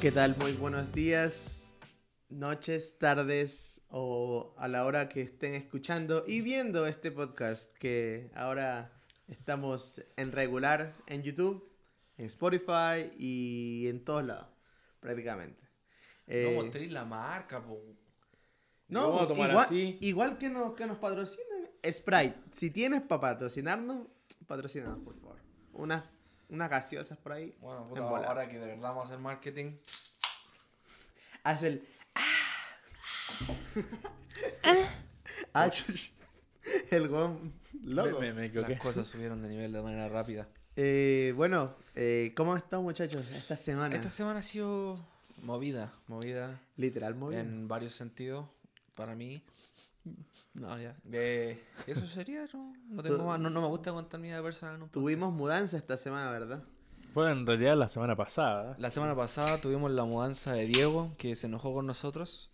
¿Qué tal? Muy buenos días, noches, tardes o a la hora que estén escuchando y viendo este podcast que ahora estamos en regular en YouTube, en Spotify y en todos lados, prácticamente. No Eh, mostréis la marca, po. no, vamos a tomar igual, así. igual que, nos, que nos patrocinen, Sprite. Si tienes para patrocinarnos, patrocínanos, por favor. Unas, unas gaseosas por ahí. Bueno, puta, ahora que de verdad vamos a hacer marketing. Haz el. Ah, chuch. el gon loco. Me, me, me. Las cosas subieron de nivel de manera rápida. Eh, bueno, eh, ¿cómo han estado, muchachos, esta semana? Esta semana ha sido movida, movida Literal, bien. en varios sentidos para mí. No, ya. De... Eso sería, no, no, tengo más- no, no me gusta contar mi vida personal. podcast. Tuvimos mudanza esta semana, ¿verdad? Fue en realidad la semana pasada. La semana pasada tuvimos la mudanza de Diego, que se enojó con nosotros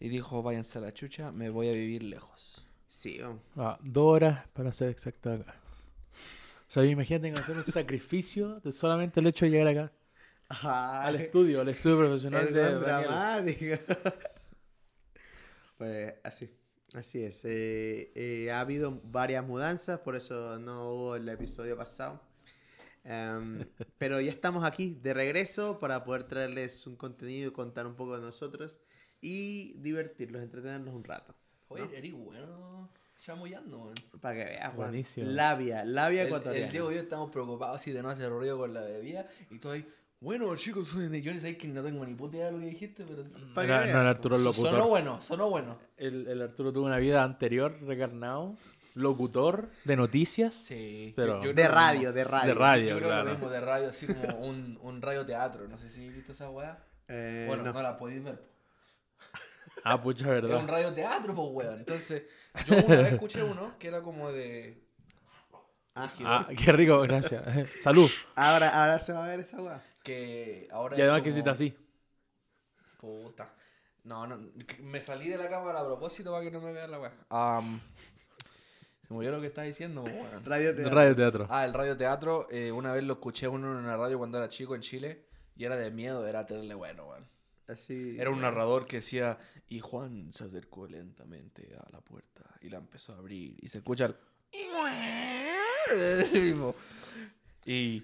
y dijo, váyanse a la chucha, me voy a vivir lejos. Sí, vamos. Ah, dos horas para ser exacto acá. O sea, imagínate que hacer un sacrificio de solamente el hecho de llegar acá. Al estudio, al estudio profesional de dramático. pues así, así es. Eh, eh, ha habido varias mudanzas, por eso no hubo el episodio pasado. Em, pero ya estamos aquí de regreso para poder traerles un contenido, contar un poco de nosotros y divertirlos, entretenerlos un rato. Oye, ¿No? eres bueno chamullando. Para que veas. Buenísimo. Labia, labia El, ecuatoriana. el Diego y yo estamos preocupados así de no hacer ruido con la bebida y todo ahí. Bueno, chicos, soy de yo sé que no tengo ni puta idea de lo que dijiste, pero. No era Arturo el So- locutor. Sonó bueno, sonó bueno. El, el Arturo tuvo una vida anterior, recarnado, locutor de noticias. Sí. Pero- De radio, de radio. De radio. Yo creo claro. lo mismo de radio, así como un, un radio teatro. No sé si has visto esa weá. Eh, bueno, no. no. la podéis ver. Ah, pucha, Era un verdad. radio teatro, pues weón. Entonces, yo una vez escuché uno que era como de. Ah, Ah, qué rico, gracias. Salud. ahora, ahora se va a ver esa weá. que ahora. Y además que como- si está así. Puta. No, no, que me salí de la cámara a propósito para que no me vean la weá. Am, se olvidó lo que estás diciendo, po, weón. Radio De Teatro. radio teatro. Ah, el radio teatro, eh, una vez lo escuché uno en una radio cuando era chico en Chile y era de miedo, era tenerle bueno, weón. Así. Era un narrador que decía, y Juan se acercó lentamente a la puerta y la empezó a abrir y se escucha el... Y...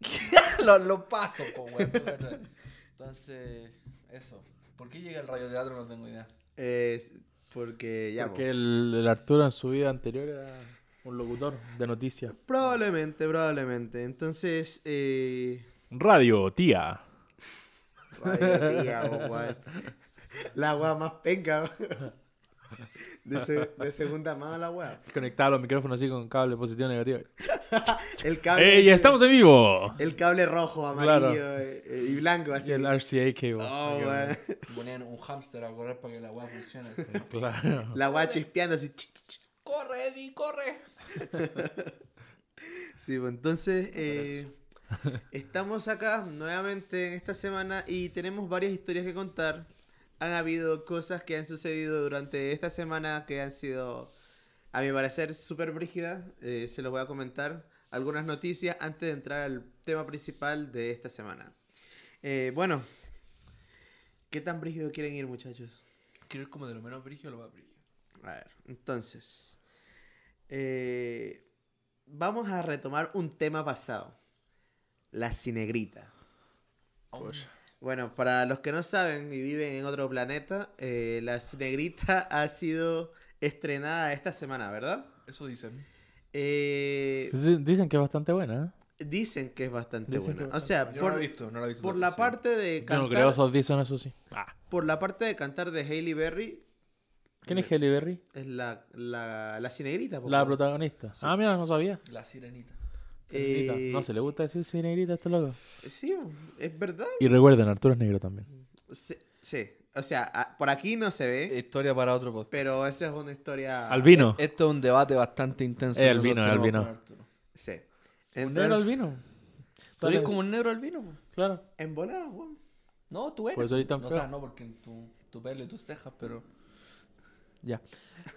lo, lo paso, po, weón. ¿tú cachai? Entonces, eso. ¿Por qué llega el radioteatro? No tengo idea. Es porque ya. Porque po. el, el Arturo en su vida anterior era un locutor de noticias. Probablemente, probablemente. Entonces, eh. Radio, tía. Radio tía, po. La weá más penca. De, se- de segunda mano la weá. Conectaba los micrófonos así con cable positivo y negativo. El cable. ¡Ey, ese- estamos en vivo! El cable rojo, amarillo eh, eh, y blanco, así. Y el RCA cable. Oh. Ponían un hámster a correr para que la weá funcione. Claro. La weá chispeando así. ch, ch, ch. ¡Corre, Eddie, corre! Sí, pues entonces eh, estamos acá nuevamente en esta semana y tenemos varias historias que contar. Han habido cosas que han sucedido durante esta semana que han sido, a mi parecer, súper brígidas. Eh, se los voy a comentar algunas noticias antes de entrar al tema principal de esta semana. Eh, bueno, ¿qué tan brígido quieren ir, muchachos? Quiero ir como de lo menos brígido a lo más brígido. A ver, entonces. eh, vamos a retomar un tema pasado. La cinegrita. Bueno, para los que no saben y viven en otro planeta, eh, la cinegrita ha sido estrenada esta semana, ¿verdad? Eso dicen. Eh, Dicen que es bastante buena, ¿eh? dicen que es bastante Dicen buena. que O sea, Yo no por, he visto, no visto. por la sí. parte de Yo cantar, no creo esos dicen eso sí. Ah. por la parte de cantar de Hailey Berry, ¿Quién es Halle Berry? es la, la, la cinegrita. La protagonista. Ah, mira, no sabía. La sirenita. Eh, No se le gusta decir cinegrita a este loco. Sí, es verdad. Y recuerden, Arturo es negro también. Sí, sí. o sea, a- por aquí no se ve, Historia para otro podcast. pero esa es una historia... Albino. Esto es un debate bastante intenso. Eh, que albino, albino. Sí. ¿Un negro Entonces, albino? ¿Tú eres como un negro albino? Claro. en volada, weón. No, tú eres. Por eso eres tan o feo. sea, no porque tu, tu pelo y tus cejas, pero. Ya.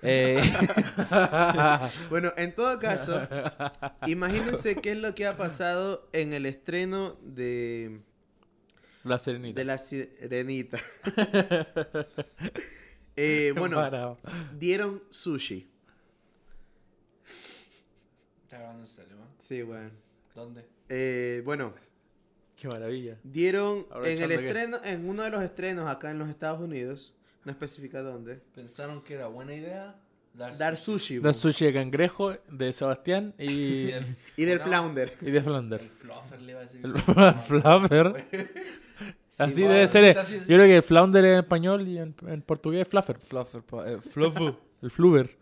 Eh, Bueno, en todo caso, imagínense qué es lo que ha pasado en el estreno de, La serenita. de La Sirenita. Eh, bueno, Parado. dieron sushi. ¿Estás hablando en serio, man? Sí, bueno. ¿Dónde? Eh, bueno, Qué maravilla. dieron en el que- estreno, en uno de los estrenos acá en los Estados Unidos, no especifica dónde, Pensaron que era buena idea dar, dar sushi. Da bo. sushi de cangrejo de Sebastián y, Y el, Y del no, flounder. y de El Flander. fluffer le iba a decir. El fluffer. Sí, Así debe ser. Yo creo que el flounder en español y en, en portugués es fluffer. Fluffer, eh, fluffer. El fluver.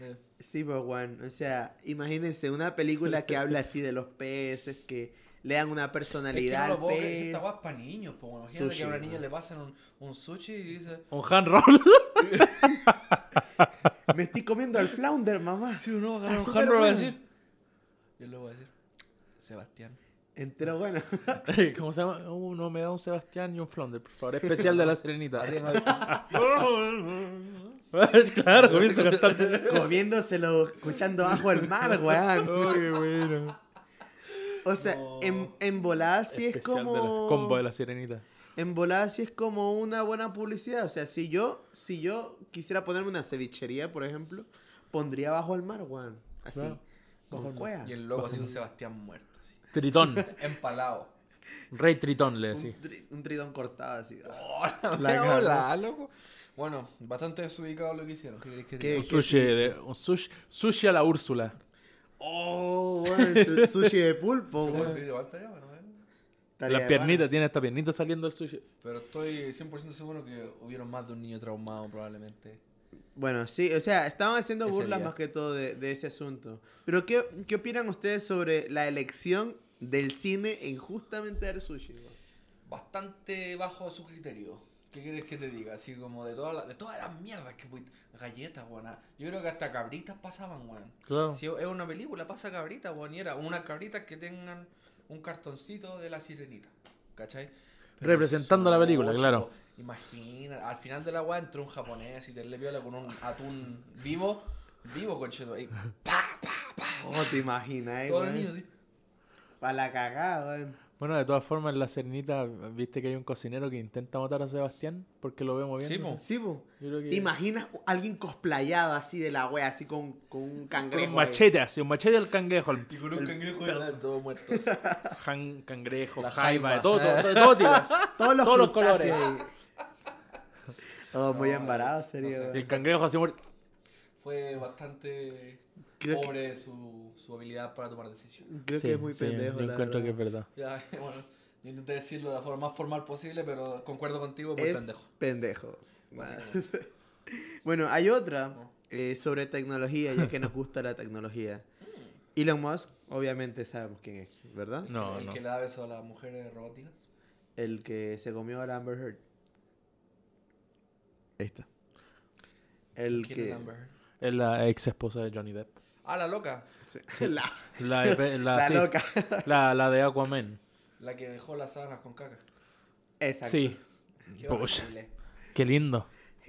Eh, Sí, pues, Juan. O sea, imagínense una película que habla así de los peces, que le dan una Es que personalidad no lo al puedo creer, si esta para niños, imagínate Sushi, que a una niña le pasan un, un sushi y dice, Un hand roll. Me estoy comiendo al flounder, mamá. sí, uno va a agarrar Ah, un hand roll va a decir, y él le va a decir, Sebastián. Entero bueno. ¿Cómo se llama? Uno me da un Sebastián y un flounder, por favor. Especial de la serenita. Claro, comienza a cantar. Comiéndoselo, escuchando bajo el mar, weón. Qué bueno. O sea, No. en, en volada sí es Especial de la- como... combo de la sirenita. En volada sí es como una buena publicidad. O sea, si yo, si yo quisiera ponerme una cevichería, por ejemplo, pondría bajo el mar, weón. Así. Claro. Bajo Con el. Y el logo así un Sebastián muerto, así. Tritón. Empalado. Rey Tritón, le Un, decía. tri- un tritón cortado así. La La cagó. hola, loco. Bueno, bastante desubicado lo que hicieron. Un sushi, de, un sushi, sushi a la Úrsula. Oh, su- sushi de pulpo, weón. igual estaría bueno, ¿eh? Estaría Las de piernitas, tiene esta piernita saliendo del sushi. Pero estoy 100% seguro que hubieron más de un niño traumado probablemente. Bueno, sí, o sea, estaban haciendo Ese burlas día. más que todo de, de ese asunto. Pero, ¿qué, ¿qué opinan ustedes sobre la elección del cine en justamente dar sushi? Bastante bajo su criterio. ¿Qué quieres que te diga? Así como de, toda la- de todas las mierdas que pudi- Galletas, weón. Yo creo que hasta cabritas pasaban, weón. Claro. Si es una película, pasa cabritas, weón. Y era unas cabritas que tengan un cartoncito de la sirenita. ¿Cachai? Pero Representando la película, sushi, claro. Imagina, al final de la weá entró un japonés y te le viola con un atún vivo. Vivo, concheto. Ahí. ¡Pa, pa, pa! Oh, te imaginas, eh, Todos los niños, sí. Para la cagada, weón. Bueno, de todas formas, en la Serenita, viste que hay un cocinero que intenta matar a Sebastián porque lo ve moviendo. Sí, po. Sí, po. Yo creo que- ¿Te imaginas a alguien cosplayado así de la wea, así con, con un Con cangrejo? un ahí? machete así, un machete al cangrejo. El, Y con un cangrejo de todos muertos. jan- cangrejo, La jaiba, jaiba. de todo, todo, de todo tipo. Todos los, Todos los crustáceos colores. ahí. Oh, muy No, embarado no sería. sé. weón. Y el cangrejo así muer- Fue bastante Creo que- pobre su, su habilidad para tomar decisiones. Creo Sí, que es muy sí, pendejo. Yo la encuentro verdad. que es verdad. Ya, bueno, yo intenté decirlo de la forma más formal posible, pero concuerdo contigo, muy es pendejo. pendejo. Bueno, hay otra No. eh, sobre tecnología, ya que nos gusta la tecnología. Elon Musk, obviamente sabemos quién es, ¿verdad? No, el no. que le da beso a las mujeres robóticas. El que se comió a la Amber Heard. Ahí está. El ¿Quién que... es Amber Heard? Es la ex esposa de Johnny Depp. Ah, la loca. Sí. La, La, de- la, la sí, loca. la, la de Aquaman. La que dejó las sábanas con caca. Exacto. Sí, Qué qué lindo.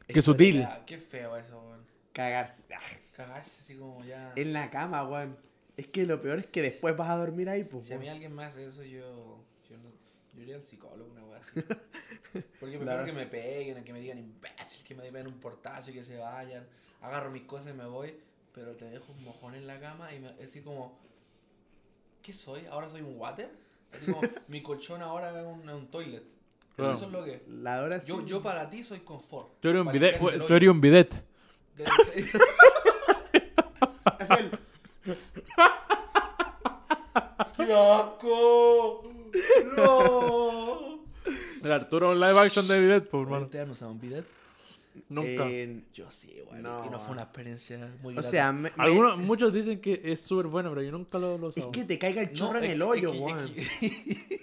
Es Qué sutil. Qué feo eso, weón. Cagarse. Ah, Cagarse así como ya. En la cama, weón. Es que lo peor es que después vas a dormir ahí, pues. Si a mí alguien me hace eso, yo. Yo, no, yo iría al psicólogo, una así. Porque prefiero Claro. que me peguen, que me digan imbécil, que me den un portazo y que se vayan. Agarro mis cosas y me voy, pero te dejo un mojón en la cama y me, es así como. ¿Qué soy? ¿Ahora soy un water? Así como mi colchón ahora es un, un toilet. Claro. Eso es lo que. La hora sí. Yo, yo para ti soy confort. Tú eres un bidet. Tú eres un bidet. Es el- ¡Qué asco! ¡No! El Arturo un live action de bidet, pues, hermano. ¿Ustedes han usado un bidet? Nunca. en- Yo sí, güey. No. Y no fue una experiencia muy O grata. sea, me- me- Algunos, muchos dicen que es súper bueno, pero yo nunca lo, lo he es que te caiga el No, chorro en es el que- hoyo, que-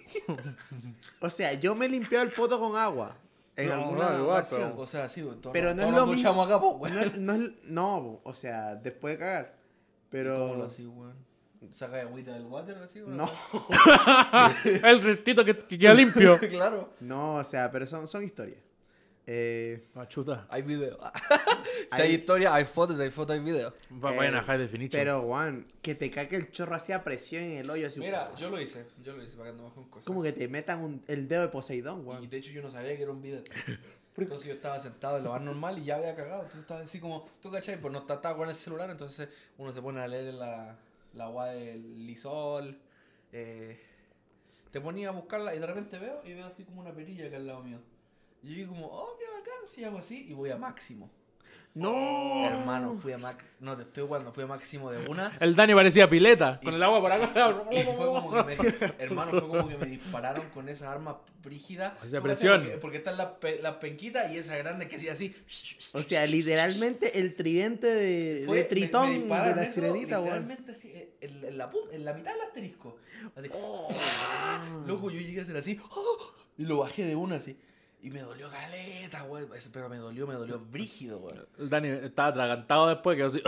O sea, yo me he limpiado el poto con agua. En No, alguna no, igual, ocasión. O sea, sí, todos, Pero no es lo mismo. acá, po, güey. No, no, es- no, o sea, después de cagar. ¿Cómo Pero. lo así, weón? ¿Saca agüita del water así, güey? No, el restito que, que queda limpio. claro. no, o sea, pero son, son historias. Eh, Ah, chuta. Hay video. si hay Hay- historia, hay fotos, hay fotos, hay video. Va- Vayan a Eh, High Definition. pero, Juan, que te cague el chorro hacía presión en el hoyo. Así, Mira, yo lo hice. Yo lo hice para que andemos con cosas. Como que te metan un- el dedo de Poseidón, Y weón. de hecho yo no sabía que era un video. Entonces yo estaba sentado en lo más normal y ya había cagado. Entonces estaba así como, tú cachai, pues no estaba con el celular, entonces uno se pone a leer la, la agua del lisol. eh, te ponía a buscarla y de repente veo y veo así como una perilla acá al lado mío. Y yo digo como, oh, qué bacán, si hago así y voy a máximo. ¡No! Hermano, fui a máximo, no te estoy jugando, fui a máximo de una. El Dani parecía pileta, con el agua por acá. Y fue como que me, hermano, fue como que me dispararon con esas armas brígidas. Hacía ¿Tú cachai? presión. Porque, porque están las, las penquitas y esa grande que hacía así. O sea, literalmente el tridente de, Fue- de Tritón me de la eso, sirenita. Literalmente así, en, en la, en la mitad del asterisco. Así. Oh. Loco, yo llegué a hacer así. ¡oh! Y lo bajé de una así. Y me dolió caleta, güey. Pero me dolió, me dolió brígido, güey. Dani estaba atragantado después, que así,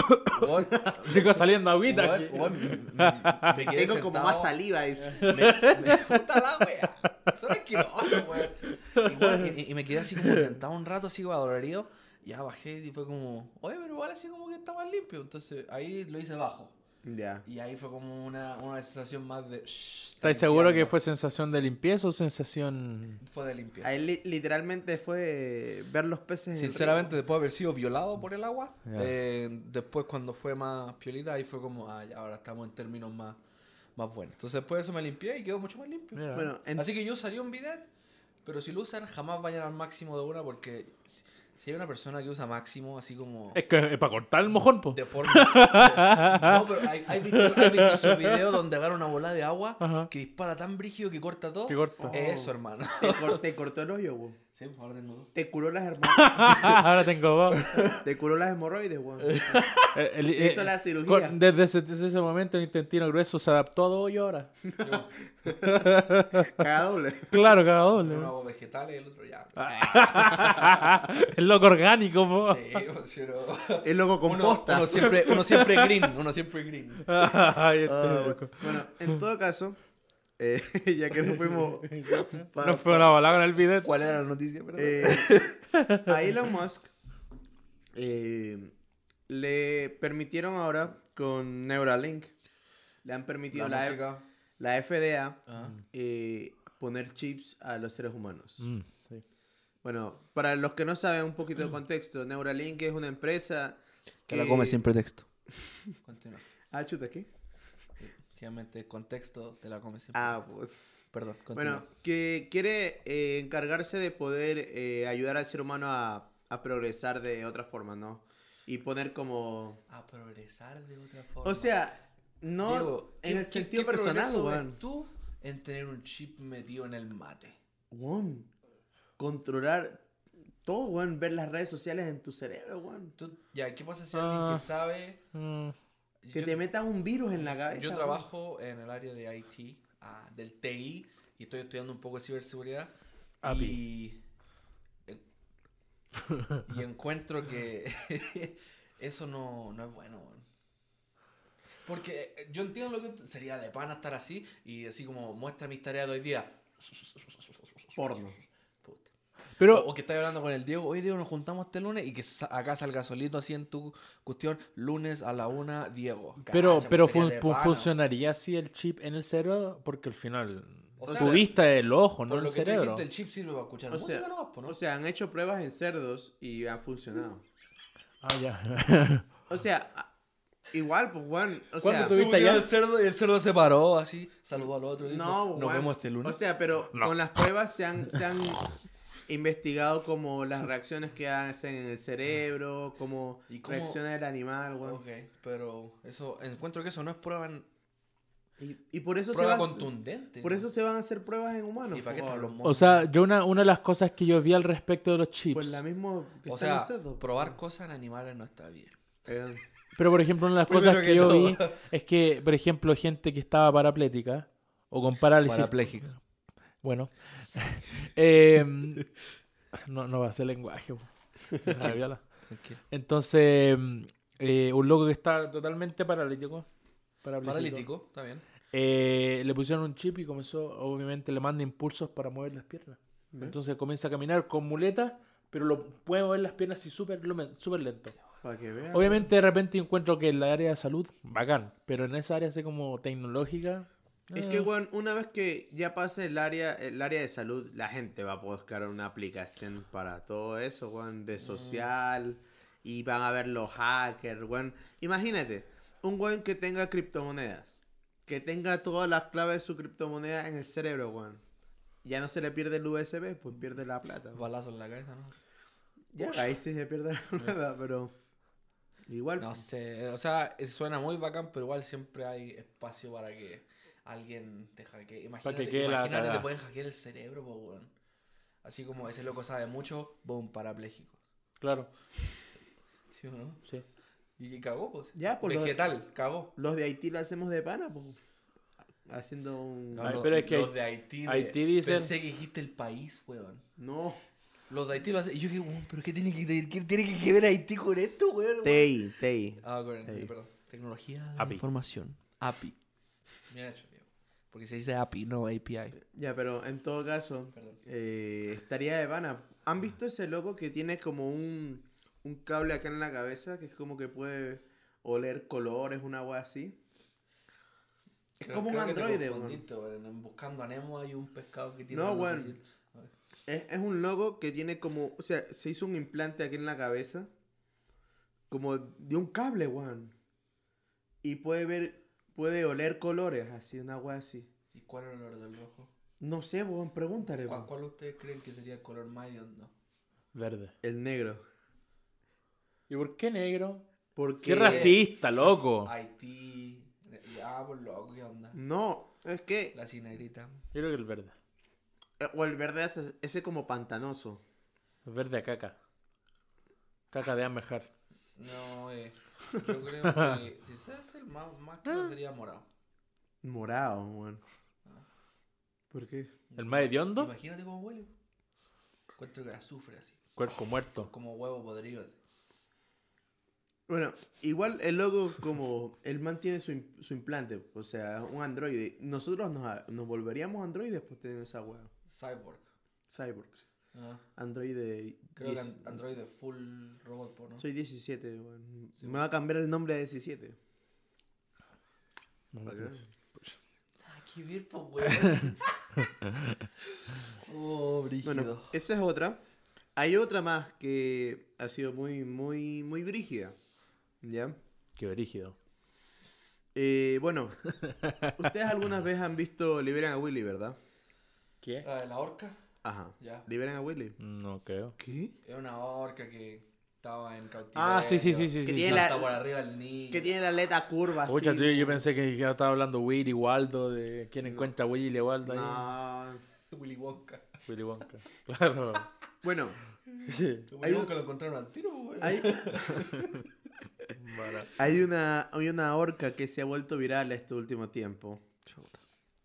sigo saliendo agüita. weón, me- me- me quedé Tengo como más saliva, dice. Me, me puta la wea. Son asquerosos, weón. Y, weón, y- y me quedé así como sentado un rato, así como adolorido. Ya bajé y fue como, oye, pero igual así como que está más limpio. Entonces ahí lo hice bajo. Ya. Y ahí fue como una, una sensación más de. shh, está ¿Estás seguro que fue sensación de limpieza o sensación...? Fue de limpieza. Ahí li- literalmente fue ver los peces. Sinceramente, después de haber sido violado por el agua, eh, después cuando fue más piolita, ahí fue como, ah, ya, ahora estamos en términos más, más buenos. Entonces después de eso me limpié y quedó mucho más limpio. Mira. Bueno, en- Así que yo usaría un bidet, pero si lo usan, jamás vayan al máximo de una, porque si, si hay una persona que usa máximo, así como Es que es para cortar el mojón, po. de forma. no, pero hay, hay visto, hay visto esos videos donde agarra una bola de agua Ajá. que dispara tan brígido que corta todo. Que corta. Eso, hermano. te cortó el hoyo, weón. Sí, tengo dos. Te curó las hemorroides. Ahora tengo dos. te curó las hemorroides, weón. El- el- Te hizo eh, la cirugía. con- desde, ese, desde ese momento el intestino grueso se adaptó a dos hoyo ahora. Caga doble. Claro, cada doble. Uno hago vegetales y el otro ya. el loco orgánico, po. Sí, pues, El loco Uno, composta. uno siempre, uno siempre green, uno siempre green. Ay, este Ah, loco. bueno, en todo caso, eh, ya que nos fuimos. pa- No fue una balada con el bidet. ¿Cuál era la noticia? Eh, a Elon Musk eh, le permitieron ahora con Neuralink, le han permitido la, FDA Ajá. eh, poner chips a los seres humanos. Mm, sí. Bueno, para los que no saben un poquito de contexto, Neuralink es una empresa Que la come sin pretexto. Continúa. Ah, chuta, ¿qué? Generalmente, contexto te la come sin Ah, pues. Perdón, continúa. Bueno, que quiere eh, encargarse de poder eh, ayudar al ser humano a, a progresar de otra forma, ¿no? Y poner como... A progresar de otra forma. O sea, no Diego, en ¿qué- el sentido qué personal, weón. tú en tener un chip metido en el mate? Weón, Controlar todo, weón. Ver las redes sociales en tu cerebro, weón. Tú, ya, ¿qué pasa si alguien Ah. que sabe... Mm, Que yo- te metan un virus en la cabeza. Yo trabajo en el área de IT, ah, del TI, y estoy estudiando un poco de ciberseguridad. API. Y, y encuentro que eso no, no es bueno. Porque eh, yo entiendo lo que sería de pana estar así y así como muestra mis tareas de hoy día. Porno. Pero, O, o que estás hablando con el Diego, hoy Diego nos juntamos este lunes y que sa- acá salga solito así en tu cuestión, lunes a la una, Diego. pero, Cacha, pero pues fun- fun- pana. funcionaría así el chip en el cerebro porque al final O tu sea, vista es el ojo, no el lo que tú cerebro. dijiste, el chip sirve para escuchar O música sea, ¿no? O sea, han hecho pruebas en cerdos y han funcionado. Ah, ya. O sea, igual, pues, weón. O ¿Cuándo sea, tuviste allá? el cerdo y el cerdo se paró así, saludó al otro y dijo, no, nos vemos este lunes. O sea, pero No. con las pruebas se han, se han investigado como las reacciones que hacen en el cerebro, como ¿Y cómo- reacciona el animal, weón. ok, pero eso, encuentro que eso no es prueba, en- Y, y por eso se va contundente. Por eso se van a hacer pruebas en humanos. ¿Y para qué están los monos? O sea, yo una, una de las cosas que yo vi al respecto de los chips. Pues la misma que O sea, cerdos, probar cosas en animales no está bien. Eh, Pero por ejemplo, una de las cosas que, que yo todo. vi es que, por ejemplo, gente que estaba paraplética o con parálisis. Parapléjica. Bueno. eh, no, no va a ser lenguaje. Entonces, eh, un loco que está totalmente paralítico. parapléjico, Paralítico, está bien. eh, le pusieron un chip y comenzó, obviamente, le manda impulsos para mover las piernas. ¿Ve? Entonces comienza a caminar con muletas, pero lo puede mover las piernas así súper súper lento. Para que vean. Obviamente de repente encuentro que en la área de salud, bacán, pero en esa área así como tecnológica... Es que, weón, una vez que ya pase el área, el área de salud, la gente va a buscar una aplicación para todo eso, weón, de social. Y van a ver los hackers, weón. Imagínate, un weón que tenga criptomonedas. Que tenga todas las claves de su criptomoneda en el cerebro, weón. Ya no se le pierde el USB, pues pierde la plata. weón. Balazo en la cabeza, ¿no? Ya, ahí sí se pierde la plata, pero... Igual... No sé, o sea, suena muy bacán, pero igual siempre hay espacio para que alguien te hackee. Imagínate, quede la imagínate te pueden hackear el cerebro, po, weón. Así como ese loco sabe mucho, boom, parapléjico. Claro, ¿Sí o no? sí. Y y cagó, pues. Ya, por lo- Vegetal, cagó. Los de Haití lo hacemos de pana, pues. Haciendo un... No, los- pero es que los de Haití. de- Haití dicen- Pensé que dijiste el país, weón. No. Los de Haití lo hacen. Y yo dije, weón, pero ¿qué tiene que, qué tiene que ver Haití con esto, weón? Tei, Tei. Ah, con Sí. perdón. Tecnología de API. información. API. Bien hecho. Porque se dice API, no API. Ya, pero en todo caso, eh, estaría de pana. ¿Han visto ese loco que tiene como un, un cable acá en la cabeza que es como que puede oler colores, una wea así? Es Creo- como un creo androide, weón. Buscando a Nemo hay un pescado que tiene No, weón. ver. Es, es un loco que tiene como, o sea, se hizo un implante aquí en la cabeza, como de un cable, weón. Y puede ver, puede oler colores, así, una wea así. ¿Y cuál es el olor del rojo? No sé, weón, pregúntale, ¿Cuál, cuál ustedes creen que sería el color más hediondo? Verde. El negro. ¿Y por qué negro? Porque... ¡Qué racista, loco! Haití. Ah, por loco, ¿qué onda? No, es que... La cinegrita. Yo creo que el verde. eh, O el verde ese, ese como pantanoso. El verde a caca. Caca de amejar. No, eh. Yo creo que si se hace el más, más claro sería morado. Morado, weón. ¿Por qué? ¿El más hediondo? Imagínate cómo huele. Encuentro que azufre así. Cuerpo muerto. Como huevo podrido así. Bueno, igual el logo como... Él mantiene su, im- su implante, o sea, un androide. Nosotros nos, nos volveríamos androides pues tener esa weá. Cyborg. Cyborgs. Ah, Androide... creo que 10 an- Android es full robot, po, ¿no? Soy 17, weón. Sí, Me va a cambiar el nombre a 17. No, ¿Para qué? Ah, qué bien, po, weón. oh, brígido. Bueno, esa es otra. Hay otra más que ha sido muy, muy, muy brígida. ¿Ya? Qué brígido. Eh, bueno, ustedes algunas veces han visto Liberan a Willy, ¿verdad? ¿Qué? La de la orca, Ajá. ya. Liberan a Willy. No creo. ¿Qué? Era una orca que estaba en cautiverio. Ah, sí, sí, sí, sí. Que sí, tiene sí. la- por arriba el niño. Que tiene la aleta curva. Pucha, tío, yo pensé que ya estaba hablando Willy Waldo, de quién No. encuentra a Willy Waldo ahí. No. Willy Wonka. Willy Wonka. Claro. Bueno, Sí. Willy Wonka lo encontraron al tiro, po, weón. hay, una, hay una orca que se ha vuelto viral este último tiempo.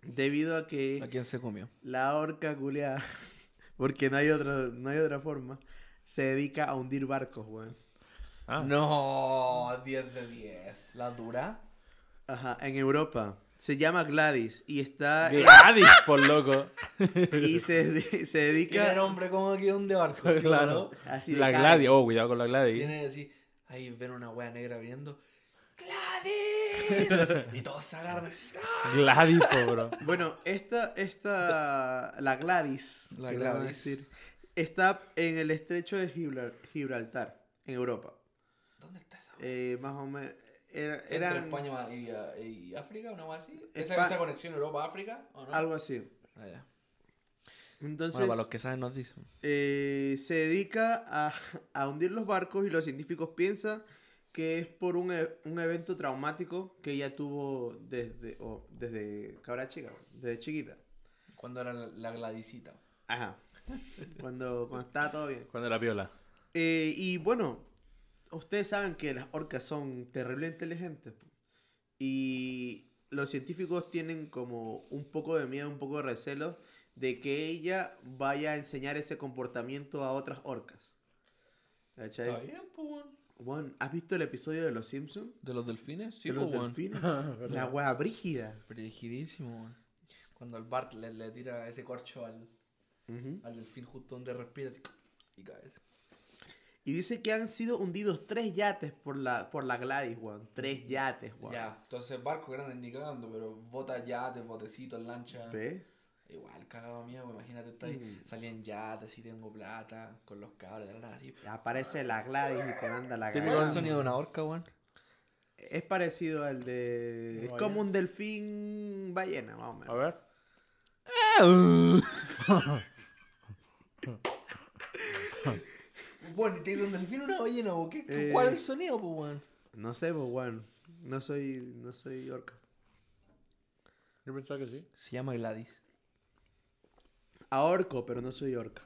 Debido a ¿A que quién se comió? la orca culiada, porque no hay, otra, no hay otra forma, se dedica a hundir barcos, weón. Ah, No, 10 de 10. ¿La dura? Ajá, en Europa. Se llama Gladys y está... Gladys, por loco. y se, se Tiene dedica... nombre como que un de barco. ¿sí o Claro. no? Así de La. Gladys. Oh, cuidado con la Gladys. Tiene así, ahí ven una wea negra viniendo. ¡Gladys! y todos se agarran así. ¡ah! Gladys, bro. Bueno, esta, esta, la Gladys, La que le van a Gladys. decir, está en el estrecho de Gibral- Gibraltar, en Europa. ¿Dónde está esa? Eh, más o menos, era, ¿Entre eran España y, y África, una wea así? ¿Esa, Espa- esa conexión Europa-África? ¿O no? algo así. Ah, ya. Entonces, Bueno, para los que saben nos dicen. eh, se dedica a, a hundir los barcos y los científicos piensan que es por un, e- un evento traumático que ella tuvo desde, o desde cabra chica, desde chiquita. Cuando era la, la Gladysita. Ajá. Cuando, cuando estaba todo bien. Cuando era piola. Eh, y bueno, ustedes saben que las orcas son terriblemente inteligentes. Y los científicos tienen como un poco de miedo, un poco de recelo de que ella vaya a enseñar ese comportamiento a otras orcas. ¿Cachai? Está bien, pues. Bueno, ¿has visto el episodio de Los Simpsons? ¿De los delfines? Sí, de pues, los weón. delfines. La wea brígida. Rigidísimo, weón. Cuando el Bart le, le tira ese corcho al, al delfín justo donde respira. Así. Y caes. Y dice que han sido hundidos tres yates por la, por la Gladys, weón. Tres yates, weón. Ya, entonces barco grande ni cagando, pero botas yates, botecitos, lancha. ¿Ves? Igual cagado mío, imagínate, está ahí, Mm. salí en yates, así tengo plata, con los cabros de la nada, así. Aparece la Gladys y te manda la Típico ¿Cuál es Gladys. el sonido de una orca, weón? Es parecido al de. Es como un delfín ballena, más o A menos. ver. Bueno, ¿te hizo un delfín o una ballena, o qué? Eh. ¿Cuál es el sonido, pues, weón? No sé, pues, weón. No soy, no soy orca. Yo pensaba que sí. Se llama Gladys. Ahorco, pero no soy orca.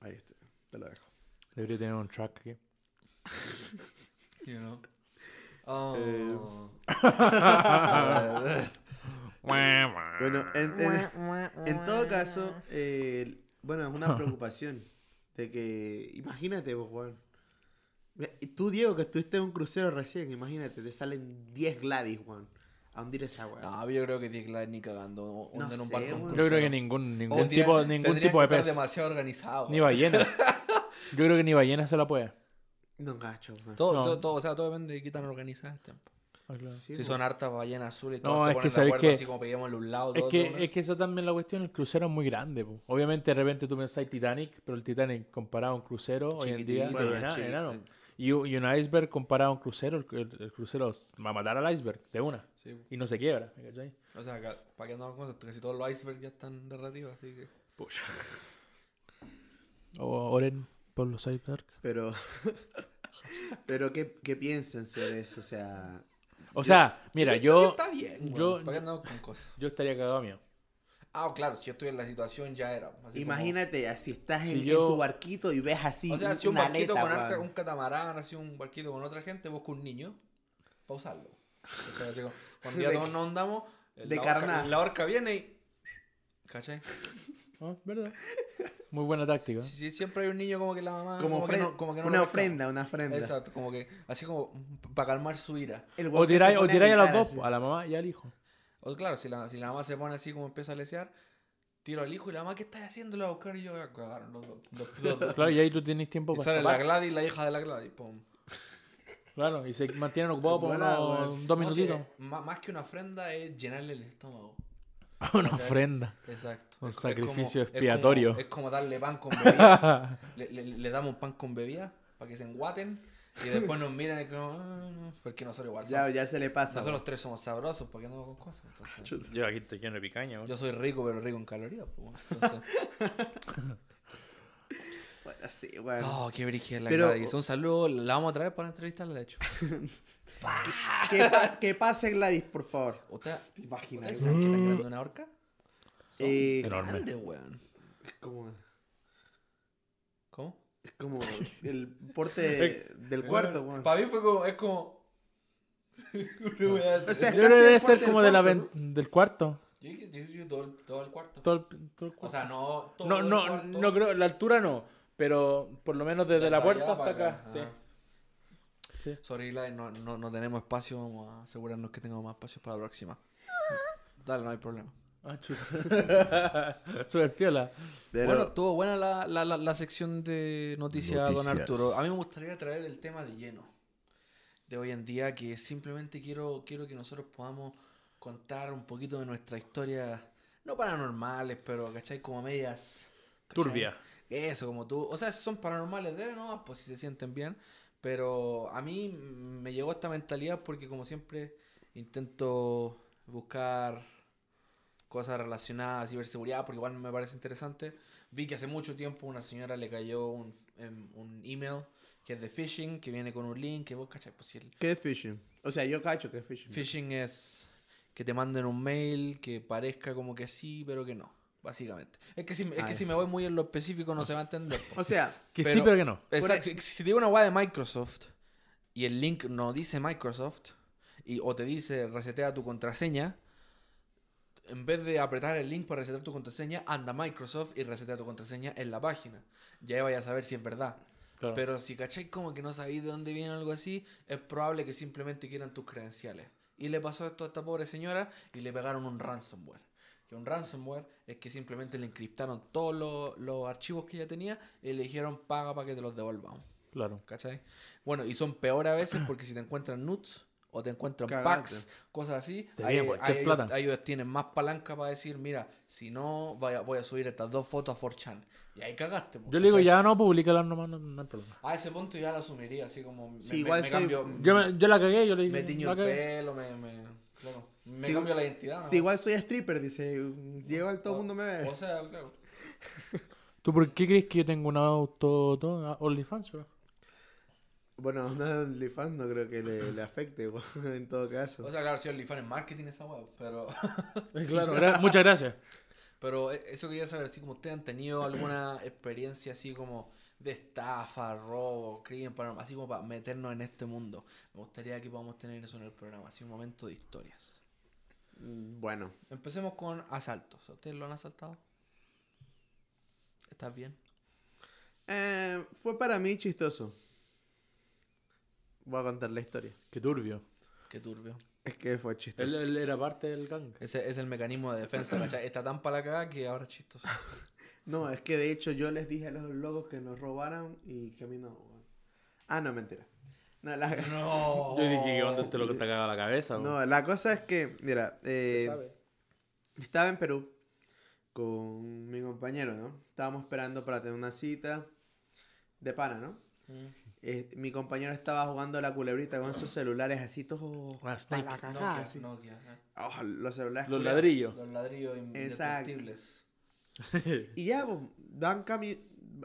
Ahí está, te lo dejo. Debería tener un track aquí. You know. Oh. Bueno, en, en- en todo caso, eh, bueno, es una preocupación de que, imagínate, vos, Juan. Tú, Diego, que estuviste en un crucero recién, imagínate, te salen 10 Gladys, Juan, a hundir esa weá. No, yo creo que Dick ni cagando. No un sé, barco. Yo creo que ningún, ningún Tendría- tipo, ningún tipo de que estar pez. demasiado organizado. Ni ballena. Yo creo que ni ballena se la puede. No gacho. Todo, No. todo, todo, o sea, todo depende de qué tan organizadas estén. Ah, claro. Sí, Si son hartas ballenas azules y No, se es que ponen de sabéis acuerdo que- así como peguémosle un lado, Es de que, es que esa también es la cuestión, el crucero es muy grande. po. Obviamente de repente tú pensás Titanic, pero el Titanic comparado a un crucero hoy en día es enano. Y, un iceberg comparado a un crucero, el, el- el crucero va a matar al iceberg de una. Sí. Y no se quiebra, ¿me cachai? O sea, ¿para qué andamos con eso? Casi todos los icebergs ya están derretidos, así que... Pucha. O oren por los icebergs. Pero, pero ¿qué, ¿qué piensan sobre eso? O sea, O sea, mira, yo, que Está bien, yo... ¿Para qué andamos con cosas? yo estaría cagado mío. Ah, claro, si yo estoy en la situación ya era. así como- imagínate, así estás Si en, tu barquito y ves así O sea, si un una barquito aleta, con weón. un catamarán, así un barquito con otra gente, busca un niño para usarlo. O sea, así como, cuando ya todos nos andamos, de la, orca, la orca viene y... ¿Cachai? Ah, ¿Verdad? Muy buena táctica. Sí, sí, siempre hay un niño como que la mamá... Como, que ofren- no- como que no una ofrenda, una ofrenda. Exacto, como que así como para calmar su ira. El O tiráis, a los gritar dos, así. a la mamá y al hijo. O claro, si la, si la mamá se pone así como empieza a lesear, tiro al hijo y la mamá, ¿qué estás haciendo? La va a buscar y yo "Ah, cagaron los dos. Los, los dos. Claro, y ahí tú tienes tiempo y para sale la escapar. Gladys, la hija de la Gladys. Pum. Claro, y se mantienen ocupados por Buena, unos dos No, sí, minutitos. má- más que una ofrenda es llenarle el estómago. Una ofrenda. Exacto. Un Es- es como- sacrificio es como- expiatorio. Es como, darle pan con bebida. le, le- le damos pan con bebida para que se enguaten y después nos miran y como, "Ah, no", porque nosotros igual Ya, somos- ya se le pasa. nosotros tres somos sabrosos, ¿para qué andamos con cosas? Entonces, Yo aquí estoy lleno de picaña, weón. yo soy rico, pero rico en calorías. pues, bueno. Entonces, Bueno, sí, weón. oh, qué brígida la Pero- Gladys. Un saludo, la vamos a traer para entrevistarla, de hecho. Que, que pase Gladys, por favor. ¿Usted, ¿Te imaginas? ¿Ustedes saben qué tan grande es una orca? Son Eh, Enorme. grandes, weón. Es como, ¿Cómo? Es como el porte del cuarto, weón. Para mí fue como, es como... O sea, Yo casi creo que el debe ser del como de la cuarto, ven- del cuarto. Yo, yo, yo, yo todo, el, todo el cuarto. Todo el, todo el O sea, no todo no, el no, cuarto. no creo, la altura no. Pero por lo menos desde la puerta allá, hasta para acá. sí. ajá. Sí. Sorry, Gladys, no, no, no tenemos espacio. Vamos a asegurarnos que tengamos más espacio para la próxima. Dale, no hay problema. Ah, chuta. Super piola. Pero, Bueno, estuvo buena la, la, la, la sección de noticias, don. Arturo. A mí me gustaría traer el tema de lleno de hoy en día, que simplemente quiero, quiero que nosotros podamos contar un poquito de nuestra historia, no paranormales, pero, ¿cachai? Como medias... ¿cachai? Turbia. Eso, como tú. O sea, son paranormales, de no, pues si se sienten bien. Pero a mí me llegó esta mentalidad porque, como siempre, intento buscar cosas relacionadas a ciberseguridad porque igual me parece interesante. Vi que hace mucho tiempo una señora le cayó un, em, un email que es de phishing, que viene con un link, que vos cachai, pues si el ¿qué es phishing? O sea, yo cacho que es phishing. phishing es que te manden un mail que parezca como que sí, pero que no, básicamente. Es que si, es Ah, que si me voy muy en lo específico no se va a entender. po. O sea, Que sí, Pero- pero que no. Exacto. Si, si te digo una weá de Microsoft y el link no dice Microsoft y, o te dice resetea tu contraseña, en vez de apretar el link para resetear tu contraseña, anda a Microsoft y resetea tu contraseña en la página. Ya vaya a saber si es verdad. Claro. Pero si cacháis como que no sabéis de dónde viene algo así, es probable que simplemente quieran tus credenciales. Y le pasó esto a esta pobre señora y le pegaron un ransomware. que un ransomware es que simplemente le encriptaron todos los, los archivos que ella tenía y le dijeron paga para que te los devolvamos. Claro. ¿Cachai? Bueno, y son peor a veces porque si te encuentran nuts o te encuentran packs, cosas así, Te ahí, ahí ellos, ahí ellos tienen más palanca para decir, mira, si no, voy a, voy a subir estas dos fotos a 4chan. Y ahí cagaste. Yo le digo, ya no, publicarlas nomás, no, no hay problema. A ese punto ya la asumiría, así como me, Sí, me- igual me cambio, Yo, me- yo la cagué, yo le dije. me tiño el cagué. pelo, me, me, claro, me Sí, cambio la identidad. Si ¿no? igual soy stripper, dice. Llego al todo el mundo me ve. O sea, claro. ¿Tú por qué crees que yo tengo un auto todo, ah, OnlyFans? bro? Bueno, no de OnlyFans no creo que le, le afecte, en todo caso. O sea, claro, si OnlyFans es marketing esa web, pero... Claro, gra- muchas gracias. Pero e- eso quería saber, así como ustedes han tenido alguna experiencia así como de estafa, robo, crimen, así como para meternos en este mundo. Me gustaría que podamos tener eso en el programa, así un momento de historias. Mm, Bueno, Empecemos con asaltos. ¿A ¿Ustedes lo han asaltado? ¿Estás bien? eh, fue para mí chistoso. Voy a contar la historia. Qué turbio. Qué turbio. Es que fue chistoso. él era parte del gang. Ese es el mecanismo de defensa, ¿cachai? Está tan para la cagada que ahora es chistoso. No, es que de hecho yo les dije a los locos que nos robaran y que a mí no. Ah, no, mentira. No, la, No. Yo dije que onda te lo que te cagaba la cabeza. bro. no, la cosa es que, mira, eh, sabe. estaba en Perú con mi compañero, ¿no? Estábamos esperando para tener una cita de pana, ¿no? Mm. Eh, mi compañero estaba jugando a la culebrita con sus celulares así todos Ah, para la cagada, Nokia, así. Nokia, eh. Oh, los celulares Los ladrillos. Los ladrillos indestructibles. Y ya, pues, dan cami-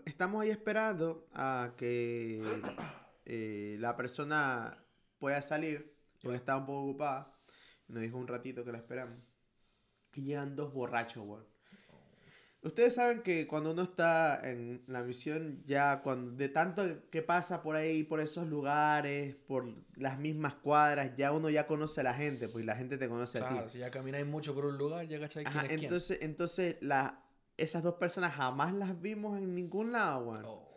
estamos ahí esperando a que eh, la persona pueda salir, porque estaba un poco ocupada. Nos dijo un ratito que la esperamos. Y llegan dos borrachos, weón. Ustedes saben que cuando uno está en la misión, ya cuando de tanto que pasa por ahí, por esos lugares, por las mismas cuadras, ya uno ya conoce a la gente, pues la gente te conoce a ti. Claro, si ya camináis mucho por un lugar, ya cacháis quién es quién. entonces, entonces la, esas dos personas jamás las vimos en ningún lado, weón. Oh.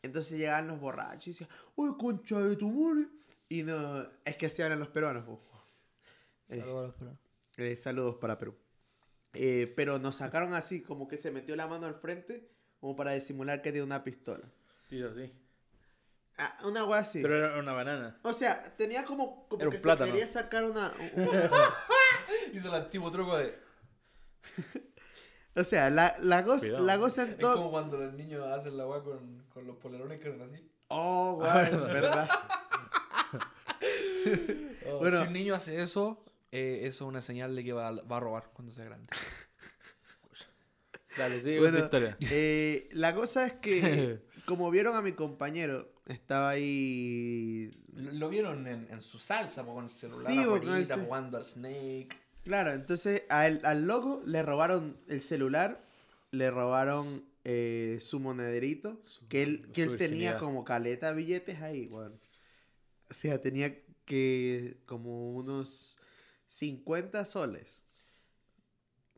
Entonces llegaban los borrachos y decían, uy, concha de tu madre. Y no, es que así hablan los peruanos, po. Eh. Saludos a los peruanos. Eh, saludos para Perú. Eh, pero nos sacaron así, como que se metió la mano al frente, como para disimular que tiene una pistola. Hizo así. Ah, una wea así. Pero era una banana. O sea, tenía como, como Era un que se plátano. quería sacar una... un- Hizo el antiguo truco de. o sea, la, la, cosa, Cuidado. la cosa en Es todo... como cuando los niños hacen la weá con, con los polerones que hacen así. Oh, weón, verdad. Bueno. si un niño hace eso, eh, eso es una señal de que va, a- va a robar cuando sea grande. Dale, sigue Bueno, con tu historia. eh, la cosa es que, como vieron a mi compañero, estaba ahí. Lo, lo vieron en, en su salsa, con el celular Sí, con ese- jugando al Snake. Claro, entonces a él- al loco le robaron el celular, le robaron eh, su monederito, que él, que él tenía como caleta de billetes ahí, weón. O sea, tenía que como unos 50 soles,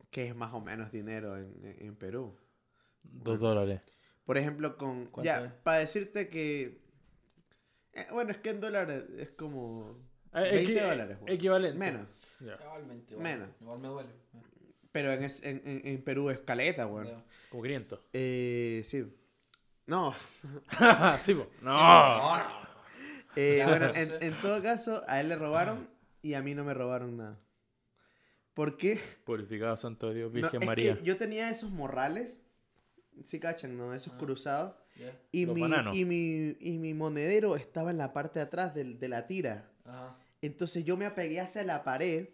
que es más o menos dinero en, en- Perú. Dos dólares. Por ejemplo, con. ¿Cuánto Ya, es? para decirte que. eh, bueno, es que en dólares es como. Ah, es 20 que- dólares, weón. Equivalente. Menos. Igualmente, igual, Menos. igual me duele. Pero en, es- en, en- en Perú es caleta. Ya. Como 500. Eh, sí. No. sí. No. No, no. Eh, Ya, bueno, en todo caso, a él le robaron y a mí no me robaron nada. ¿Por qué? Purificado Santo Dios, No, Virgen es María. que yo tenía esos morrales. Sí, cachan, ¿no? Esos Ah. cruzados. Ya. Y mi, y, mi, y mi monedero estaba en la parte de atrás del- de la tira. Ajá. Entonces yo me apegué hacia la pared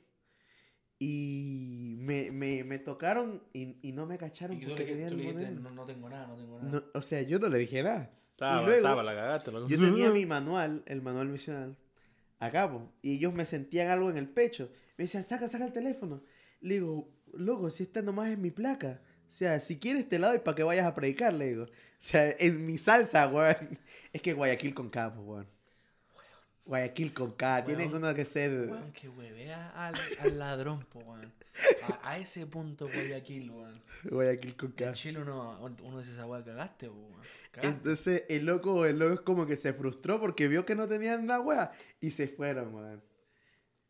y me, me, me tocaron y, y no me cacharon Y tú porque le, tenía tú el monedero. no, no tengo nada, no tengo nada. No, o sea, yo no le dije nada. Estaba, y luego, estaba, la cagaste. Yo tenía mi manual, el manual misional, acá, po, y ellos me sentían algo en el pecho. Me decían, saca, saca el teléfono. Le digo, loco, si esta nomás es mi placa. O sea, si quieres te la doy para que vayas a predicar, le digo. O sea, en mi salsa, weón. Es que Guayaquil con pues, weón. Guayaquil con K. Tienen Weón. uno que ser... Weón, que huevea al, al ladrón, po, weón. A, a ese punto Guayaquil, weón. Guayaquil con K. En Chile uno, uno dice esa weá, cagaste, po, weón. Cagaste. Entonces el loco, el loco es como que se frustró porque vio que no tenían nada, weá. Y se fueron, weón.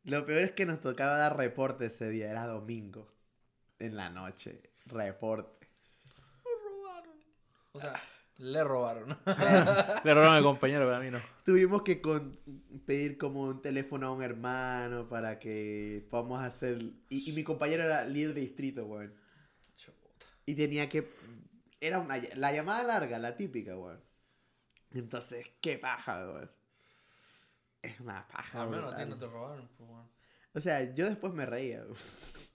Lo peor es que nos tocaba dar reporte ese día, era domingo. en la noche. Reporte. O sea, le robaron. Le robaron a mi compañero, pero a mí no. Tuvimos que con- pedir como un teléfono a un hermano para que podamos hacer... Y, y mi compañero era líder de distrito, weón. Y tenía que... Era una, la llamada larga, la típica, weón. Entonces, qué paja, weón. Es una paja, Al menos a ti no te robaron, pues, weón. O sea, yo después me reía. weón.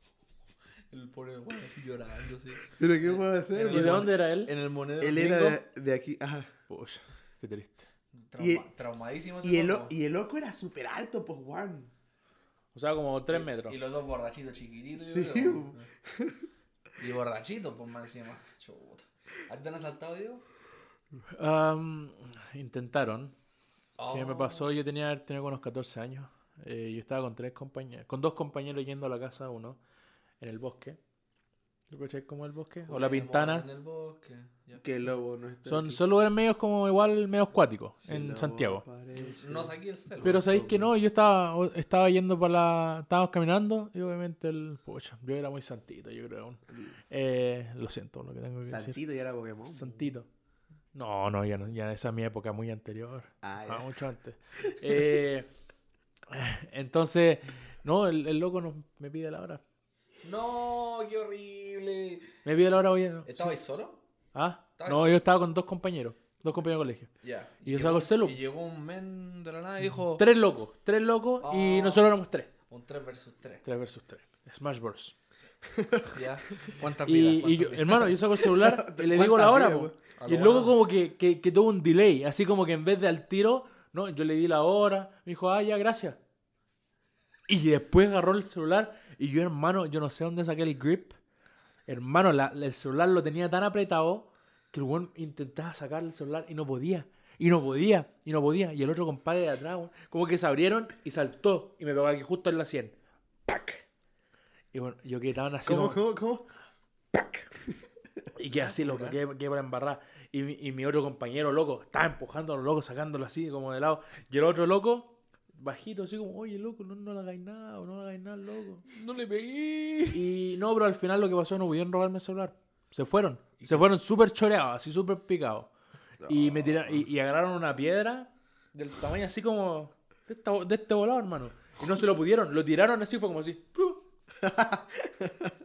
El pobre weón así llorando, sí. ¿Pero qué puedo hacer? ¿Y de dónde era él? En el monedero. Él gringo, era de, de aquí, ajá. Pucha, qué triste. trauma- y- traumadísimo ese Y el, loco. lo- y el loco era súper alto, pues, weón. O sea, como tres metros. Y los dos borrachitos chiquititos. yo Sí, creo. bo. Y borrachitos, pues más encima. Chuta. ¿A ti te han asaltado, Diego? Am, intentaron. ¿Qué me Oh. pasó? Yo tenía, tenía unos 14 años. Eh, yo estaba con tres compañeros, con dos compañeros yendo a la casa uno en el bosque. ¿Lo cachai como el bosque? O la Pintana. En el bosque. ya. Que el lobo no está Son, aquí. son lugares medios como igual, medio acuáticos en Santiago. aparece. No saqué el celo. Pero sabéis que no, yo estaba, estaba yendo para la. Estábamos caminando y obviamente el. Pucha, yo era muy santito, yo creo. aún. Eh, lo siento lo que tengo que decir. Santito ya era Pokémon. Santito. No, no, ya, no, ya esa es mi época muy anterior. Ah, Ah, ya. mucho antes. Eh, entonces, no, el, el loco nos, me pide la hora. No, qué horrible. Me pide la hora, oye. no. ¿Estabais solo? Ah, ¿Estabas no, yo estaba con dos compañeros. Dos compañeros de colegio. Ya. Y yo saco el celu. Y llegó un men de la nada y dijo. Tres locos, tres locos y Oh. nosotros éramos tres. Un 3 versus 3. Tres versus tres. Smash Bros. Ya. ¿Cuántas Y, vidas? y ¿Cuántas yo, vidas? hermano, yo saco el celular y le digo ¿Cuántas la hora, vidas, Y el loco como que, que, que tuvo un delay, así como que en vez de al tiro, no, yo le di la hora, me dijo, ah, ya, gracias. Y después agarró el celular y yo, hermano, yo no sé dónde saqué el grip. Hermano, la- el celular lo tenía tan apretado que el weón intentaba sacar el celular y no podía. Y no podía, y no podía. Y el otro compadre de atrás, weón, como que se abrieron y saltó y me pegó aquí justo en la 100. ¡Pac! Y bueno, yo quedé tan así ¿Cómo, como- cómo, cómo? y quedé así, loco, quedé, quedé para embarrar. Y, mi- y mi otro compañero, loco, estaba empujando a los locos, sacándolo así, como de lado. Y el otro loco, bajito, así como, oye, loco, no, no le hagáis nada, o no le hagáis nada, loco. No le pegué. Y no, pero al final lo que pasó, no pudieron robarme el celular. Se fueron. Se fueron súper choreados, así súper picados. Y me tiraron, y, y agarraron una piedra del tamaño así como de, esta- de este volado, hermano. Y no se lo pudieron, lo tiraron así, fue como así.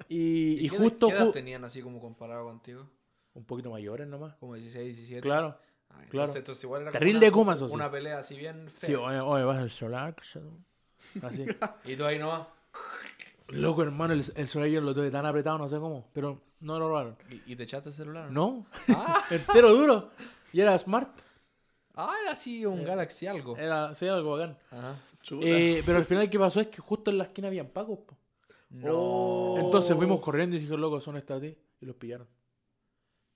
Y, y qué, justo, ¿Qué edad ju- tenían así como comparado contigo? un poquito mayores nomás. Como 16, 17. Claro. Ah, entonces, claro. entonces igual era Terrible como Kuma, una, eso sí. una pelea así bien fea. Sí, oye, oye, vas al celular. Así. Y tú ahí no. Loco, hermano, el, el celular yo lo tuve tan apretado, no sé cómo, pero no lo robaron. ¿Y, y te echaste el celular? No, Ah, entero duro. Y era smart. ah, era así un Galaxy algo. Era, sí, algo bacán. Ajá. Eh, pero al final, ¿qué pasó? Es que justo en la esquina habían pacos. po. No. Entonces fuimos corriendo y dije, loco, son estas ti. Y los pillaron.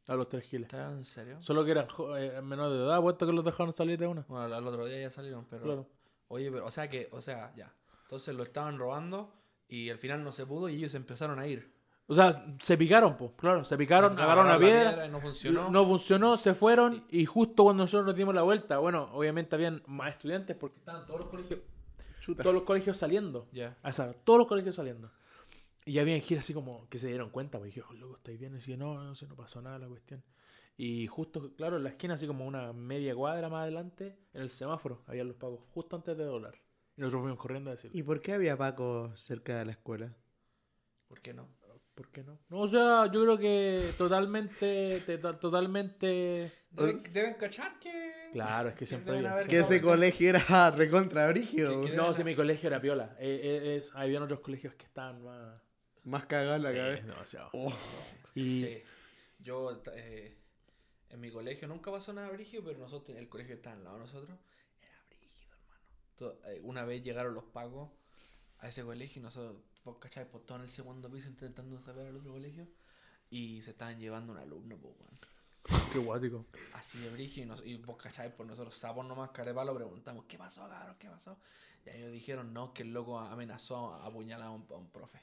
A los tres giles. ¿Estás en serio? Solo que eran eh, menores de edad, puesto que los dejaron salir de una. Bueno, al, otro día ya salieron, pero. Claro. Oye, pero, o sea que, o sea, ya. Entonces lo estaban robando y al final no se pudo y ellos empezaron a ir. O sea, se picaron, pues, claro, se picaron, Empezaron a agarraron la piedra, y no funcionó. No funcionó, se fueron y justo cuando nosotros nos dimos la vuelta, bueno, obviamente habían más estudiantes porque estaban todos los colegios, Chuta. todos los colegios saliendo. Ya. A esa hora, todos los colegios saliendo. Y había gente así como que se dieron cuenta, pues dije, oh, loco, ¿estáis bien? Y dije, no, no, sé, no pasó nada la cuestión. Y justo, claro, en la esquina, así como una media cuadra más adelante, en el semáforo, había los pagos, justo antes de doblar. Y nosotros fuimos corriendo a decir, ¿Y por qué había Paco cerca de la escuela? ¿Por qué no? ¿por qué no? No, o sea, yo creo que totalmente, te- to- totalmente... Deben, Pues- deben cachar que. Claro, es que siempre Deben había- haber- Que ese no, colegio era recontra brígido. No, si mi colegio era piola. Eh, eh, es- habían otros colegios que estaban más... Más cagado en la Sí, cabeza. demasiado. Oh. Y Sí. Yo eh, en mi colegio nunca pasó nada brígido, pero nosotros, el colegio que estaba al lado de nosotros, era brígido, hermano. Eh, una vez llegaron los pagos a ese colegio y nosotros, vos cachai, por todo en el segundo piso intentando saber al otro colegio y se estaban llevando un alumno, pues, weón. qué guático. Así de brígido y, nos, y vos cachai, por nosotros sapos nomás carepalo preguntamos, ¿qué pasó, cabrón? ¿Qué pasó? Y ellos dijeron, no, que el loco amenazó a apuñalar a un, a un profe.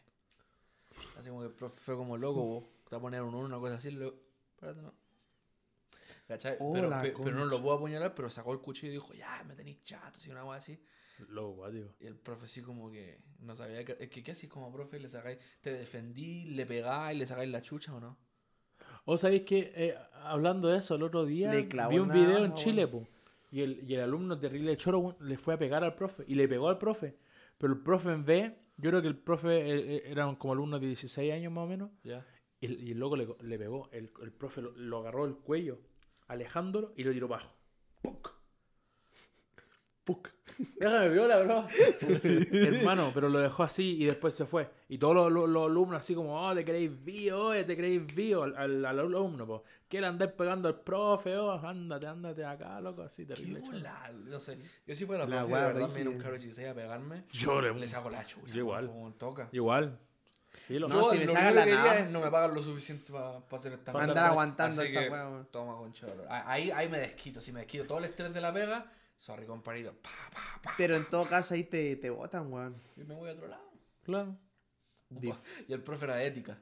Así como que el profe fue como loco, vos, te va a poner un uno, una cosa así, luego, espérate, no. ¿Cachai? Oh, pero, pe- pero no lo puedo apuñalar, pero sacó el cuchillo y dijo, ya, me tenéis chato, si una cosa así. Loco, cuático. Y el profe así como que no sabía que... Es que, ¿qué así como profe? ¿Le sacáis, te defendí, le pegáis, le sacáis la chucha o no? ¿O sabéis que eh, hablando de eso, el otro día vi un video en navaja, Chile, po, y, el, y el alumno terrible choro weón, le fue a pegar al profe, y le pegó al profe. Pero el profe en vez, yo creo que el profe eh, eh, era como alumno de 16 años más o menos, y, el- y el loco le, le pegó. El, el profe lo, lo agarró el cuello, alejándolo, y lo tiró bajo. ¡Puc! ¡Puc! Déjame viola, bro. Hermano, pero lo dejó así y después se fue. Y todos los, los- los alumnos así como, oh, te creéis bio, te creéis bio al, al, al alumno, po. Quiere andar pegando al profe, oh, ándate, ándate acá, loco, así Qué terrible. choro. bola, No sé. Yo si fuera La profe, wea de verdad, me de 16 a pegarme. Yo le- Le saco la chucha. Igual. Como toca. Igual. Filo. No, si me lo sacan único la que quería navaja. es no me pagan lo suficiente para hacer esta Pa' Andar aguantando Así esa que. Toma, concha. Ah, Ahí, ahí me desquito. Si me desquito todo el estrés de la pega, sorry, compadrito. Pa, pa, pa. Pero en todo caso ahí te, te botan, weón. Y me voy a otro lado. Claro. Y el profe era de ética.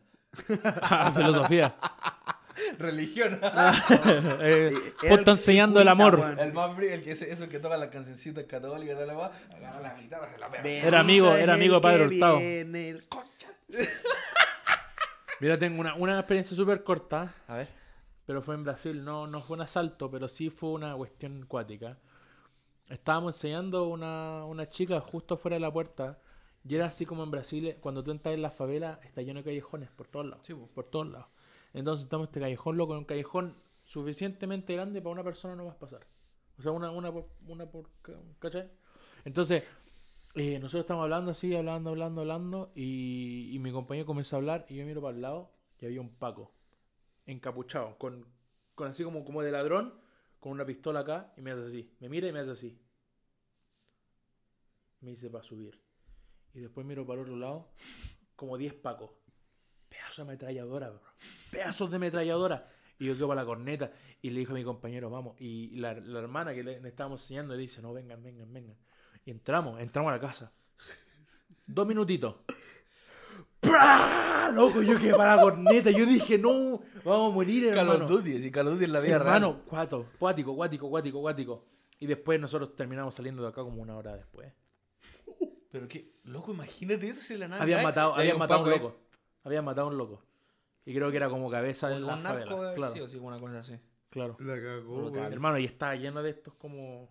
Ah, filosofía. Religión. eh, vos el- está enseñando el curita, amor. el más frío, el que ese, eso que toca las cancioncitas católicas, tal, agarra la guitarra, se la pega. Era amigo- es era el amigo de Padre Hurtado. el concha. Mira, tengo una, una experiencia súper corta. A ver. pero fue en Brasil, no, no fue un asalto, pero sí fue una cuestión cuática. Estábamos enseñando una, una chica justo fuera de la puerta, y era así como en Brasil, cuando tú entras en la favela, está lleno de callejones por todos lados. Sí, por todos lados. Entonces estamos en este callejón loco, un callejón suficientemente grande para una persona no vas a pasar. O sea, una, una por, una por, ¿cachai? Entonces, eh, nosotros estamos hablando así, hablando, hablando, hablando, y, y mi compañero comienza a hablar, y yo miro para el lado, y había un Paco, encapuchado, con, con así como, como de ladrón, con una pistola acá, y me hace así. Me mira y me hace así. Me dice para subir. Y después miro para el otro lado, como 10 Pacos. Pedazo de ametralladora, bro. Pedazos de ametralladora. Y yo quedo para la corneta. Y le dijo a mi compañero, vamos. Y la, la hermana que le, le estábamos enseñando le dice, no, vengan, vengan, vengan. Y entramos, entramos a la casa. Dos minutitos. ¡Prá! Loco, yo quedé para la corneta. Yo dije, no, vamos a morir, Call of hermano. Duty, Call of Duty en la vida Hermano, cuato, cuático, cuático, cuático, cuático. Y después nosotros terminamos saliendo de acá como una hora después. Pero qué, loco, imagínate eso si de la nada. Habían matado, habían matado a un Paco ahí. loco. Habían matado a un loco. Y creo que era como cabeza de la narco favela. de Claro, sí o sí, una cosa así. claro. La cagó, Brutal. Hermano, y estaba lleno de estos como...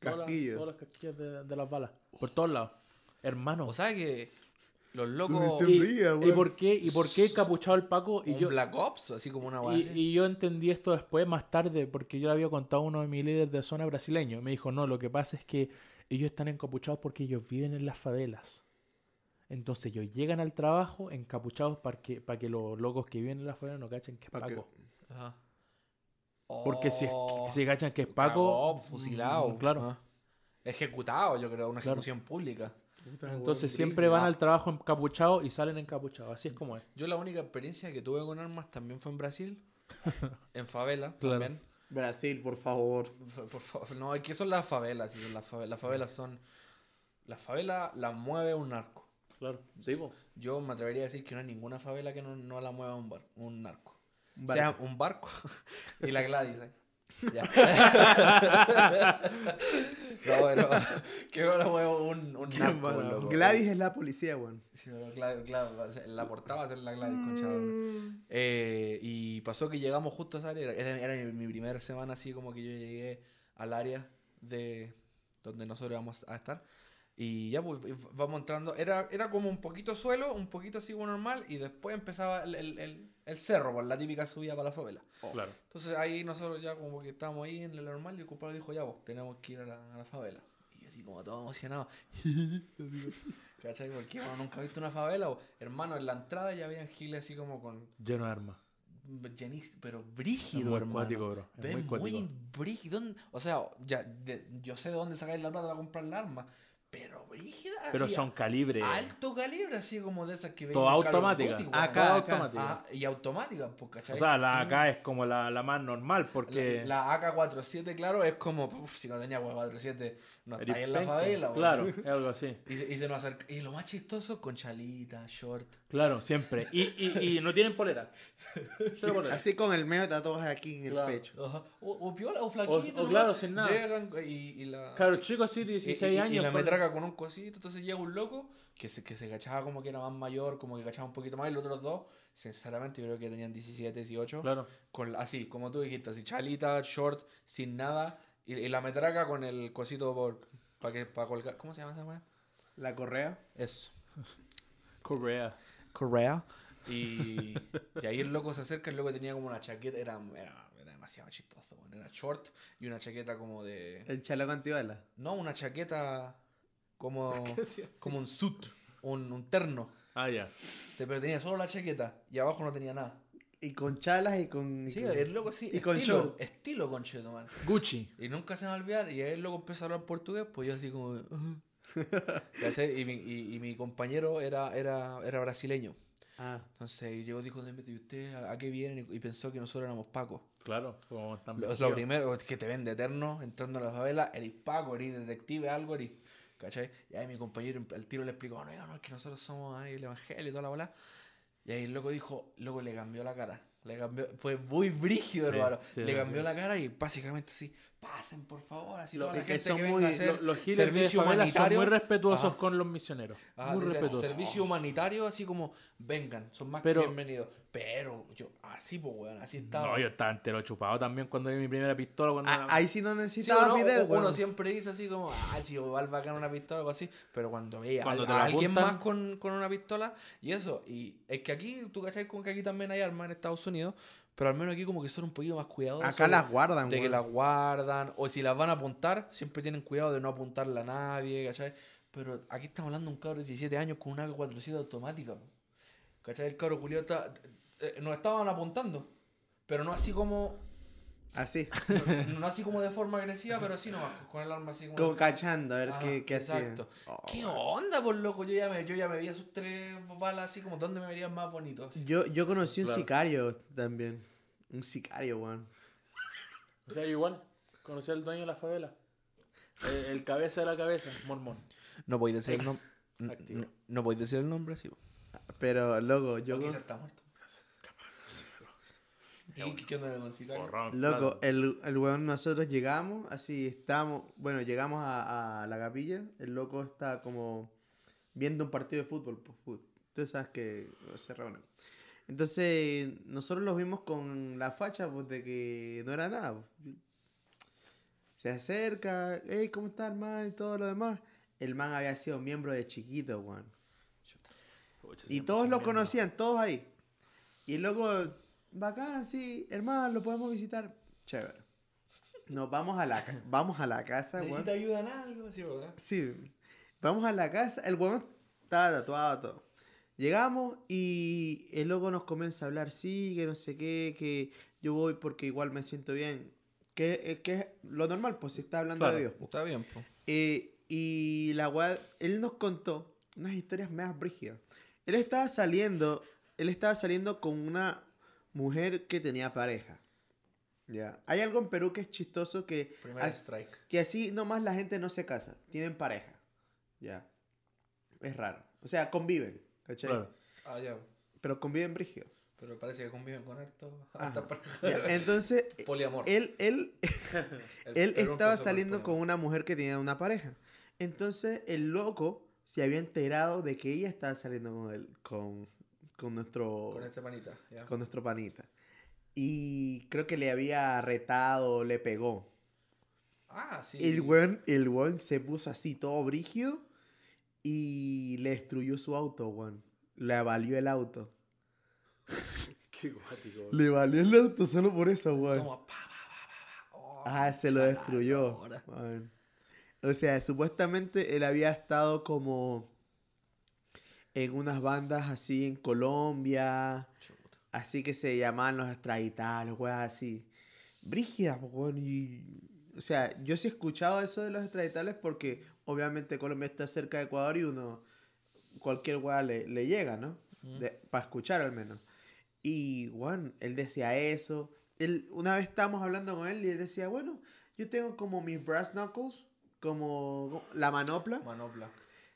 todas las- Casquillos. Todas las casquillas de, de las balas. Por todos lados. Hermano. O sea que los locos. y, ría, ¿y weón. por qué, ¿Y por qué capuchado el Paco? Y un yo, Black Ops, así como una Y, y yo entendí esto después, más tarde, porque yo le había contado a uno de mis líderes de zona brasileño. Me dijo, no, lo que pasa es que ellos están encapuchados porque ellos viven en las favelas. Entonces ellos llegan al trabajo encapuchados para que, para que los locos que viven en las favelas no cachen que es que- Paco. Ajá. Porque si, es- Oh, si cachan que es cagó, Paco... fusilado. mm, Claro. Ajá. Ejecutado, yo creo, una Claro. ejecución pública. Entonces siempre van al trabajo encapuchados y salen encapuchados. Así es como es. Yo la única experiencia que tuve con armas también fue en Brasil. en favela Claro. también. Brasil, por favor. Por- por favor, no, es que son las favelas. las, favelas. las favelas son. Las favelas las mueve un narco. Claro. Sí, po. Yo me atrevería a decir que no hay ninguna favela que no, no la mueva un, bar, un narco. Un sea un barco y la Gladys. ¿eh? Ya. no, pero que no la mueva un, un narco. loco. Gladys es la policía, weón. Sí, pero Gladys, Gladys, la portada va a ser la Gladys, concha. Mm. Eh, y pasó que llegamos justo a esa área. Era, era mi, mi primera semana así como que yo llegué al área de donde nosotros íbamos a estar. Y ya pues vamos entrando. Era, era como un poquito suelo, un poquito así como normal. Y después empezaba el, el, el, el cerro, por la típica subida para la favela. Claro. Entonces ahí nosotros ya como que estábamos ahí en lo normal y el compadre dijo, ya vos, tenemos que ir a la, a la favela. Y yo así como todo emocionado. ¿Cachai? Porque uno nunca ha visto una favela. o, hermano, en la entrada ya habían giles así como con Lleno de armas. llenis, pero Es brígido, muy hermano. cuático, bro. Es muy muy, brígido. ¿Dónde- O sea, ya, de- yo sé de dónde sacáis la plata para comprar la arma, pero brígida. Pero así, son calibre. Alto calibre, así como de esas que veis Toda automática. Acá, automática. Ah, y automática, pues, ¿cachai? O sea, la AK es como la, la más normal porque... La, la AK-47, claro, es como, uf, si no tenía AK-47, no Eres está ahí en la favela. Claro, es algo así. Y se, y se nos acerca. Y lo más chistoso, con chalita, short. Claro, siempre. Y, y, y no tienen polera. Así con el medio tatuaje aquí en el pecho. Ajá. O, o piola, o flaquito. o claro, sin nada. Llegan y, y la. Claro, chicos, sí, y- 16 y- y- años. Y la pues. Con un cosito. Entonces llega un loco que se, que se cachaba como que era más mayor, como que cachaba un poquito más. Y los otros dos, sinceramente, yo creo que tenían 17, 18. Claro. Con, así, como tú dijiste, así, chalita, short, sin nada. Y, y la metraca con el cosito por. Para que para colgar. ¿Cómo se llama esa weá? La correa. Eso. Correa. Correa. Y, y ahí el loco se acerca, el loco tenía como una chaqueta, era, era, era demasiado chistoso, weón. era short y una chaqueta como de... El chaleco antibalas. No, una chaqueta como, como un suit, un, un terno, Ah, ya. Te- pero tenía solo la chaqueta y abajo no tenía nada. Y con chalas y con. y Sí, con- el loco sí, y con estilo, show. estilo concheto, man. Gucci. Y nunca se me va a olvidar, y ahí el loco empezó a hablar portugués, pues yo así como... ¿Cachai? Y mi, y, y mi compañero era, era, era brasileño. Ah, Entonces llegó, dijo, ¿y usted a, a qué vienen? Y, y pensó que nosotros éramos pacos. Claro. Como tan Lo, es lo primero, es que te ven de eterno entrando a la favela, eres paco, eres detective, algo, eres. ¿Cachai? Y ahí mi compañero al tiro le explicó, no, no, no, es que nosotros somos ahí el evangelio y toda la bola. Y ahí el loco dijo, luego le cambió la cara. Le cambió, fue muy brígido, Sí, hermano. sí, le sí. cambió la cara y básicamente así, pasen por favor, así Lo- toda la gente son que venga muy- a hacer Lo- Los servicio son muy respetuosos Ajá. con los misioneros. Ah, muy respetuosos. servicio humanitario, así como, vengan, son más Pero- que bienvenidos. Pero yo, así pues, weón, así estaba. No, yo estaba entero chupado también cuando vi mi primera pistola. Cuando Ah, era- ahí sí no Sí, necesitaba o no, video, uno siempre dice así como, ah, si igual bacán una pistola o algo así, pero cuando veía a, alguien más con, con una pistola y eso, y es que aquí, tú cachai con que aquí también hay armas en Estados Unidos, pero al menos aquí como que son un poquito más cuidadosos. Acá las guardan, De que las guardan, o si las van a apuntar, siempre tienen cuidado de no apuntarle a nadie, ¿cachai? Pero aquí estamos hablando de un cabro de 17 años con una AK-400 automática. ¿cachai? El cabro culiado está... eh, nos estaban apuntando, pero no así como... Así. No, no así como de forma agresiva, pero así nomás, con el arma así como... Como cachando, a ver Ajá, qué, qué hacía. exacto. Oh, ¿Qué onda, por loco? Yo ya me, yo ya me vi a sus tres balas así como, ¿dónde me verían más bonitos? Yo, yo conocí un Claro. sicario también. Un sicario, weón. O sea, yo igual. Conocí al dueño de la favela. El, el cabeza de la cabeza, mormón. No podéis decir el nombre. No, no podéis decir el nombre, sí. Pero, loco, yo. O quizás está muerto. ¿Y qué onda con el Loco, el, el weón, nosotros llegamos, así estamos, bueno, llegamos a, a la capilla, el loco está como viendo un partido de fútbol, pues, tú sabes que se reúnen. Entonces, nosotros los vimos con la facha, pues, de que no era nada. pues. Se acerca, hey, ¿cómo está, hermano? Y todo lo demás. El man había sido miembro de chiquito, weón. Y todos lo conocían, todos ahí. Y luego, bacán, sí, hermano, lo podemos visitar. Chévere. Nos vamos a la, vamos a la casa, weón. ¿Necesita ayuda en algo? Sí, ¿verdad? Sí, vamos a la casa. El weón estaba tatuado todo. Llegamos y el loco nos comienza a hablar, sí, que no sé qué, que yo voy porque igual me siento bien. Que, eh, que es lo normal, pues si está hablando Claro. de Dios. Está bien, pues. Eh, y la weá, él nos contó unas historias más brígidas. Él estaba saliendo, él estaba saliendo con una mujer que tenía pareja. Ya. Hay algo en Perú que es chistoso que, Primer as- strike. que así nomás la gente no se casa, tienen pareja. Ya. Es raro. O sea, conviven, ¿cachai? Claro. Ah, ya. Pero conviven brígido. Pero parece que conviven con harto. Ajá. harta pareja. Ya, Entonces, Poliamor. él, él, Él estaba saliendo con una mujer que tenía una pareja. Entonces el loco se había enterado de que ella estaba saliendo con él, con, con nuestro, Con este panita, con nuestro panita. Y creo que le había retado, le pegó. Ah, sí. El weón, el se puso así todo brígido y le destruyó su auto, weón. Le valió el auto. Qué guático. Le valió el auto solo por eso, weón. Como pa, pa, pa, pa, pa. Oh, Ah, se lo destruyó. O sea, supuestamente él había estado como en unas bandas así en Colombia, Chuta. así que se llamaban los extraditados, weas así. Brígidas, weón, y o sea, yo sí he escuchado eso de los extraditables porque obviamente Colombia está cerca de Ecuador y uno, cualquier weá le, le llega, ¿no? Mm. Para escuchar al menos. Y, bueno, él decía eso. Él, una vez estábamos hablando con él y él decía, bueno, yo tengo como mis brass knuckles, como la manopla. Manopla.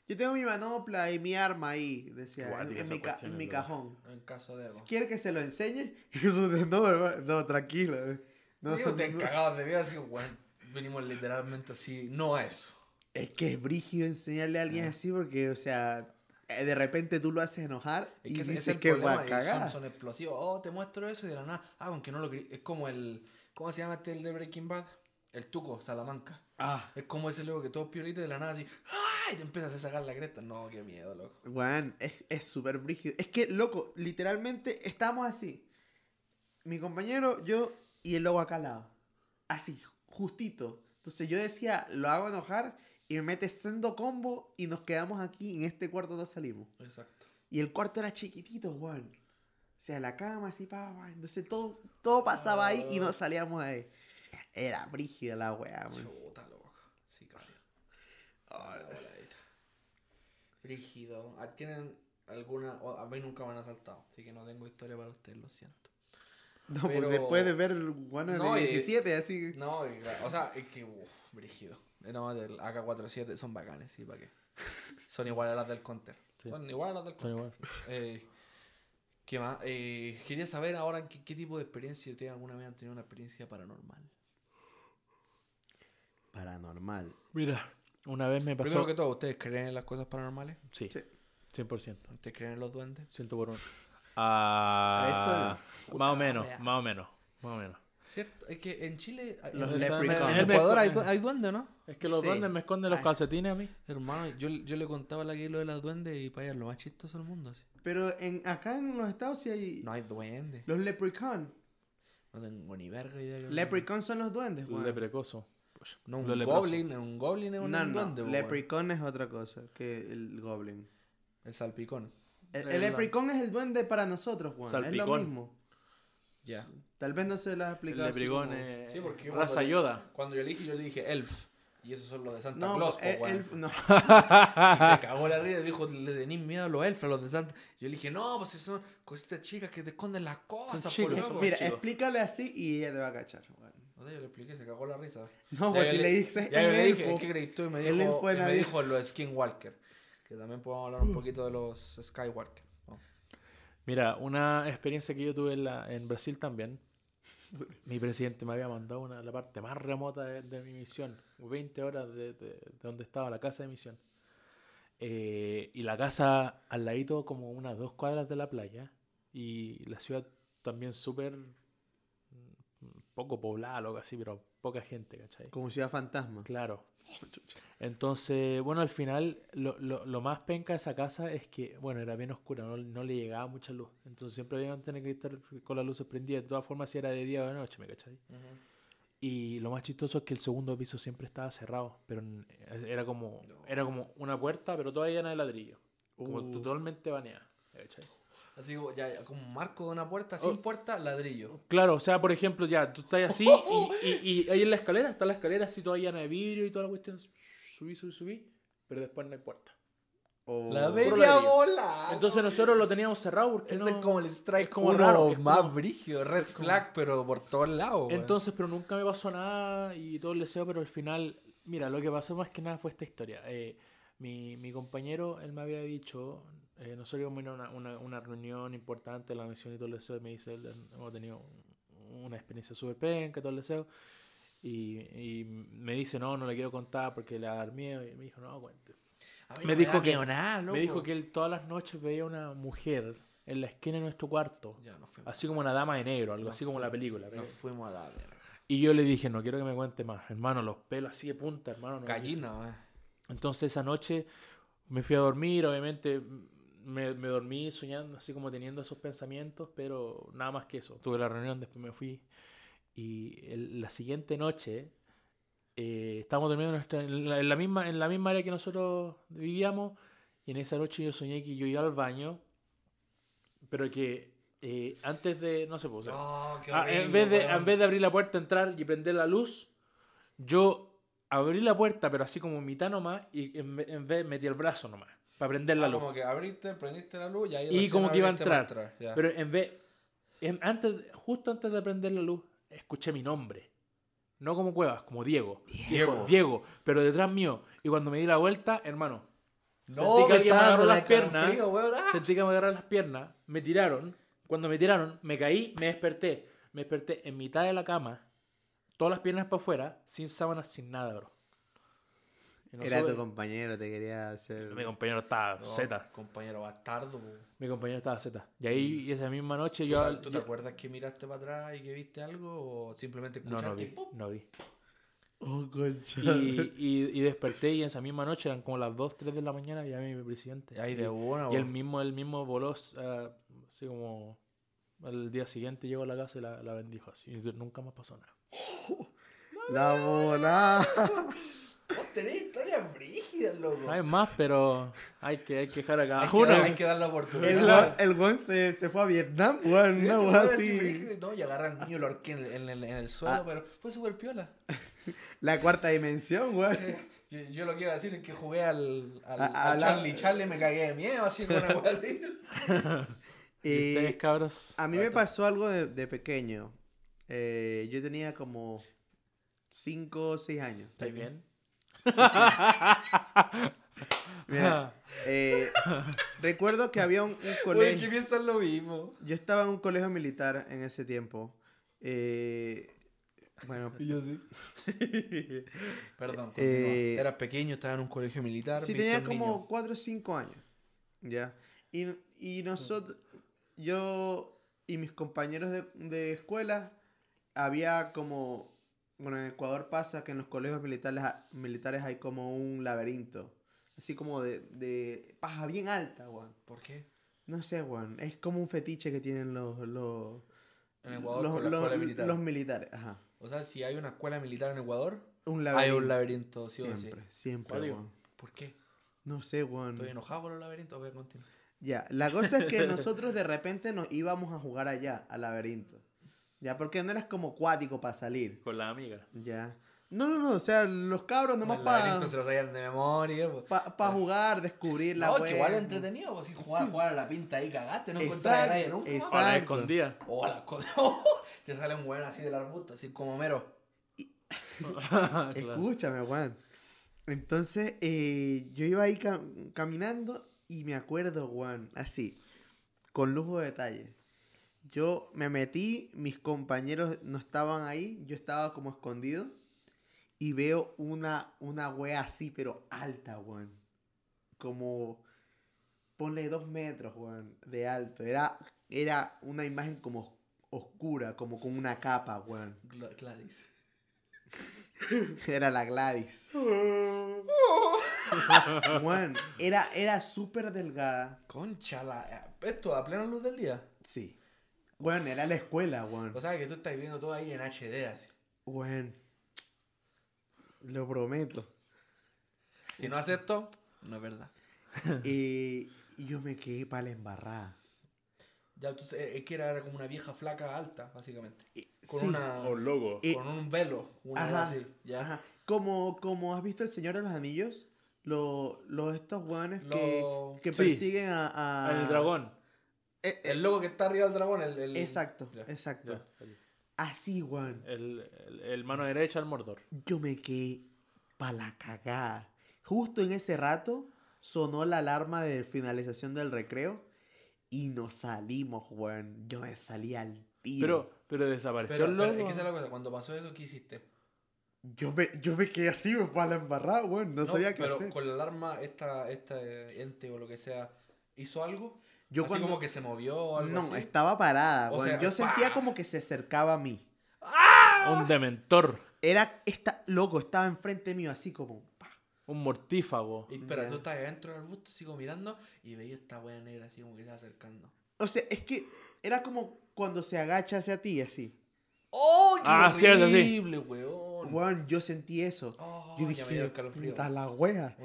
Yo tengo mi manopla y mi arma ahí, decía, Igual, en, mi, ca- en cajón. En caso de algo. ¿Quiere que se lo enseñe? Y eso de, no, hermano, no, tranquilo. eh. No, Digo, te no, cagabas de miedo así, weón. Venimos literalmente así, no a eso. Es que es brígido enseñarle a alguien así porque, o sea, eh, de repente tú lo haces enojar Es y que dices es el que va problema, a cagar. son, son explosivos. Oh, te muestro eso y de la nada. Ah, aunque no lo Es como el. ¿Cómo se llama este el de Breaking Bad? El Tuco, Salamanca. Ah, Es como ese loco que todo piolito de la nada así. ¡Ay! Te empiezas a sacar la cresta. No, qué miedo, loco. weón, es es súper brígido. Es que, loco, literalmente estamos así. Mi compañero, yo y el lobo acá al lado. Así, justito. Entonces yo decía, lo hago enojar y me mete sendo combo y nos quedamos aquí en este cuarto no salimos. Exacto. Y el cuarto era chiquitito, weón. O sea, la cama así, pa, pa. Entonces todo, todo pasaba ahí y nos salíamos de ahí. Era brígida la weá, man. Chuta, loco. Rígido. Ah, ¿Tienen alguna.? o a mí nunca me han asaltado. Así que no tengo historia para ustedes, lo siento. No, pues Pero- después de ver el bueno No, de y- 17, así. No, y claro, o sea, es que, uff, brígido. No, del AK-47 son bacanes, sí, ¿para qué? Son iguales a las del Counter. Sí. Son iguales a las del Son Counter. igual. Eh, ¿Qué más? Eh, quería saber ahora qué, qué tipo de experiencia ustedes alguna vez han tenido una experiencia paranormal. Paranormal. Mira, una vez me pasó. Primero que todo, ¿ustedes creen en las cosas paranormales? Sí, Sí. 100%. ¿Ustedes creen en los duendes? Ciento por uno. Ah, Eso más o menos, más o menos, más o menos. ¿Cierto? Es que en Chile, Los en, leprechauns. en Ecuador hay, hay duendes, ¿no? Es que los Sí. duendes me esconden los Ay. calcetines a mí. Hermano, yo, yo le contaba la que lo de las duendes y para allá lo más chistoso del mundo. así. Pero en, acá en los estados sí hay. No hay duendes. Los leprechaun. No tengo ni verga idea. que- Leprechaun son los duendes, weón. leprecoso. Pues, No, los un leprosos. goblin, un goblin es un No, no. duende. po, weón. Leprechaun es otra cosa que el goblin. El salpicón. El, Es el la- leprechaun es el duende para nosotros, weón. Es lo Salpicón. mismo. Ya. Tal vez no se lo has El explicado. así lepricón como- es Sí, porque raza cuando- Yoda. Cuando yo le dije, yo le dije elf. Y esos son los de Santa No, Claus, po, el- weón. el- no. Y se cagó la risa y dijo, le tenéis miedo a los elfos, a los de Santa. Yo le dije, no, pues son cositas chicas que te esconden las cosas, por chicas, loco". Mira, chicos. explícale así y ella te va a cachar, weón. No sé, yo le expliqué, se cagó la risa. No, Ya pues si le dices ya el le dije, elfo. ¿qué crees tú? Y me dijo, y me dijo los Skinwalker. Que también podemos hablar un poquito de los Skywalker. ¿no? Mira, una experiencia que yo tuve en, la- en Brasil también. Mi presidente me había mandado una, la parte más remota de, de mi misión. 20 horas de, de- de donde estaba la casa de misión. Eh, y la casa al ladito como unas dos cuadras de la playa. Y la ciudad también súper mm, poco poblada, algo así, pero poca gente, ¿cachai? Como ciudad fantasma. Claro. Entonces, bueno, al final lo, lo, lo más penca de esa casa es que, bueno, era bien oscura, no, no le llegaba mucha luz. Entonces siempre habían que tener que estar con las luces prendidas. De todas formas, si era de día o de noche, ¿me cachai? Y lo más chistoso es que el segundo piso siempre estaba cerrado, pero era como, No. era como una puerta, pero todavía llena de ladrillo. Como Uh. totalmente baneada. ¿me cachai? Así como, ya, ya, como marco de una puerta, Oh. sin puerta, ladrillo. Claro, o sea, por ejemplo, ya, tú estás así y, y, y ahí en la escalera, está la escalera así toda llena de vidrio y toda la cuestión. Subí, subí, subí, pero después no hay puerta. O- La media bola. Entonces nosotros lo teníamos cerrado porque Ese no- es como el strike es como uno raro, más como- red como- flag, pero por todos lados. Entonces, pero nunca me pasó nada y todo el deseo, pero al final, mira, lo que pasó más que nada fue esta historia. Eh, mi, mi compañero, él me había dicho, eh, nosotros íbamos a ir a una, una, una reunión importante, la misión y todo el deseo, y me dice, él, hemos tenido una experiencia súper penca, todo el deseo, y, y me dice, no, no le quiero contar porque le va a dar miedo, y me dijo, no, cuente. Me dijo que- miedo nada, Me dijo loco. que él todas las noches veía una mujer en la esquina de nuestro cuarto, Ya así como una dama de negro, algo No así como la película. Nos fuimos a la verga. Y yo le dije, no quiero que me cuente más, hermano, los pelos así de punta, hermano. no- Gallina, eh. Entonces esa noche me fui a dormir, obviamente me, me dormí soñando, así como teniendo esos pensamientos, pero nada más que eso. Tuve la reunión, después me fui. Y el- la siguiente noche eh, estábamos durmiendo en, nuestra- en la, en la misma, en la misma área que nosotros vivíamos. Y en esa noche yo soñé que yo iba al baño, pero que eh, antes de, no sé, pues, o sea, Oh, Ah, en, vez de, en vez de abrir la puerta, entrar y prender la luz, yo abrí la puerta, pero así como mitad nomás, y en, en vez metí el brazo nomás, para prender la Ah, luz. como que abriste, prendiste la luz y ahí Y como que iba a entrar. Pero en vez, en- antes, justo antes de prender la luz, escuché mi nombre. No como Cuevas, como Diego. Diego. Diego, pero detrás mío. Y cuando me di la vuelta, hermano, no, sentí que me alguien me estaba agarró las la piernas. frío. ¡Ah! sentí que me agarraron las piernas, me tiraron. Cuando me tiraron, me caí, me desperté. Me desperté en mitad de la cama, todas las piernas para afuera, sin sábanas, sin nada, bro. Y no Era tu compañero, te quería hacer. Mi compañero estaba No, Z. Compañero bastardo, po. Mi compañero estaba Z. Y ahí, esa misma noche, yo. ¿Tú, tú te yo- acuerdas que miraste para atrás y que viste algo o simplemente No, escuchaste no y vi. ¡pum! No vi. Oh, concha. Y, y, y desperté y esa misma noche, eran como las 2, 3 de la mañana, y llamé a mi presidente. Ahí de y, una, y po. mismo, él mismo voló, ah, así como. Al día siguiente llegó a la casa y la, la bendijo así. Y nunca más pasó nada. La bola. Vos tenés historias brígidas, loco. Hay más, pero hay que, hay que dejar a cada hay, que uno. dar, hay que dar la El, oportunidad. guan- el guan se, se fue a Vietnam, weón. Sí, Una este weá weón así. No, y agarra al niño y lo ahorqué en, el- en el- en el suelo, Ah. pero fue súper piola. La cuarta dimensión, weón. Yo, yo lo que iba a decir es que jugué al, al, A- la- Charlie Charlie me cagué de miedo, así con una wea así. ¿Y ustedes, cabros? a mí me pasó algo de, de pequeño. Eh, yo tenía como 5 o 6 años. ¿Estáis bien? Mira, eh, recuerdo que había un, un Oye, ¿qué colegio. piensan lo mismo? Yo estaba en un colegio militar en ese tiempo. Eh, bueno, yo sí. Perdón. Eh, Eras pequeño, estaba en un colegio militar. sí tenía como niño. 4 o 5 años. ¿Ya? Y, y nosotros, yo y mis compañeros de, de escuela, había como, bueno, en Ecuador pasa que en los colegios militares, militares hay como un laberinto. Así como de, de paja bien alta, weón. ¿Por qué? No sé, weón. Es como un fetiche que tienen los, los, En Ecuador los, con la los- escuela militar. los militares. Ajá. O sea, si hay una escuela militar en Ecuador, Un hay un laberinto, sí siempre, siempre, weón. ¿Por qué? No sé, weón. Estoy enojado por los laberintos, voy a continuar. Ya, la cosa es que nosotros de repente nos íbamos a jugar allá, al laberinto. Ya, porque no eras como cuático para salir. Con la amiga. Ya. No, no, no, o sea, los cabros nomás para se lo sabían de memoria. pues. jugar, descubrir la No, igual entretenido, pues si jugar, Sí. jugar a la pinta ahí cagaste, no encontrás a nadie nunca. exacto. A la escondida. O a la Te sale un weón así del arbusto, así como mero. Claro. Escúchame, Juan. Entonces, eh, yo iba ahí cam- caminando y me acuerdo, Juan, así, con lujo de detalle. Yo me metí, mis compañeros no estaban ahí, yo estaba como escondido y veo una, una wea así, pero alta, Juan. Como, ponle dos metros, Juan, de alto. Era, era una imagen como oscura, como con una capa. Gla- Gladys. Era la Gladys. Juan, era, era súper delgada. Concha, la... esto a plena luz del día. Sí. Bueno, era la escuela, Juan. O sea que tú estás viendo todo ahí en HD así. Juan. Lo prometo. Si no haces esto, no es verdad. Y yo me quedé para la embarrada. Ya, tú, eh, es que era, era como una vieja flaca alta, básicamente. Con sí, una. O logo. Y- Con un velo. Una Ajá, así. ¿ya? ajá. Como, como has visto El Señor de los Anillos, los los estos weones que, Lo- que Sí. persiguen a, a- El dragón. Eh, eh, El logo que está arriba del dragón. El, el- exacto, Ya. exacto. Ya, el- Así, Juan. El, el, el mano derecha al Mordor. Yo me quedé pa' la cagada. Justo en ese rato sonó la alarma de finalización del recreo y nos salimos, weón. Yo me salí al tiro. Pero, pero desapareció Pero, el pero logo. es que esa es la cosa. Cuando pasó eso, ¿qué hiciste? yo, me, yo me quedé así, me para la embarrada, weón. No, sabía qué pero hacer. con la alarma, esta, esta ente o lo que sea, ¿hizo algo? Yo así cuando... como que se movió o algo No, así. estaba parada, O weón. sea, yo sentía como que se acercaba a mí. Un dementor. Era, esta, loco, estaba enfrente mío, así como... pa. Un mortífago. Y espera, Ya. tú estás adentro del arbusto, sigo mirando y veía esta wea negra así como que se acercando. O sea, es que era como cuando se agacha hacia ti, así. ¡Oh, qué Ah, sí, es así. horrible, weón! Yo sentí eso. Oh, yo ya me dio dije, puta la wea.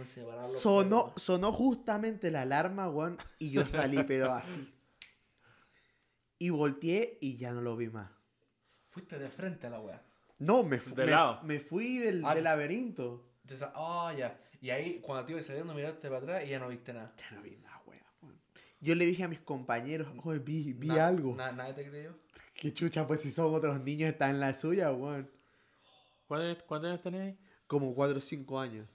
Sonó, sonó justamente la alarma, weón, y yo salí, pero así. Y volteé y ya no lo vi más. Fuiste de frente a la wea. No, me, fu- De me, lado. me fui del, Ah, del laberinto. Entonces, ah, ya. Y ahí, cuando te ibas saliendo, miraste para atrás y ya no viste nada. Ya no vi nada, wea. Yo le dije a mis compañeros, oye, vi, vi Na- algo. na- nadie te creyó. Qué chucha, pues si son otros niños, están en la suya, weón. ¿Cuántos años tenías? Como 4 o 5 años.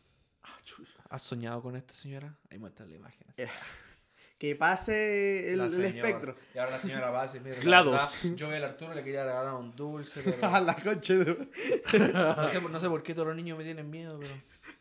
¿Has soñado con esta señora? Ahí muestra la imagen. Eh, Que pase el, La el señora. espectro. Y ahora la señora va a decir, mira, la GLaDOS. verdad, yo vi al Arturo le quería regalar un dulce, pero... A la concha de... no, sé, no sé por qué todos los niños me tienen miedo, pero...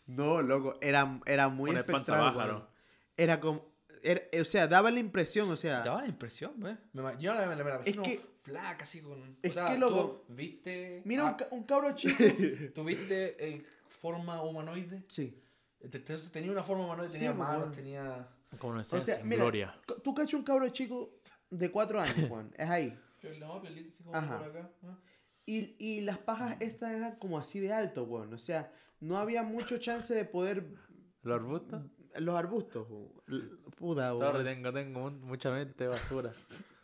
No, loco, era, era muy espectral. Era como... era- o sea, daba la impresión, o sea... Daba la impresión, ¿ves? Yo la, me la, me la imagino que- flaca, así con... es o sea, que, tú loco, viste... Mira ah, un, ca- un cabro chico. ¿Tú viste eh, forma humanoide? sí. Te- te- Tenía una forma humanoide, Sí, tenía pues, manos, weón. tenía... Como una O esencia sea, en mira, gloria. tú cachas un cabro chico de 4 años, Juan. Es ahí. Así como Ajá. por acá. Y, y las pajas estas eran como así de alto, weón. O sea, no había mucho chance de poder... ¿Los arbustos? Los arbustos, weón. Puta, Sorry, weón. tengo, tengo mu- mucha mente basura.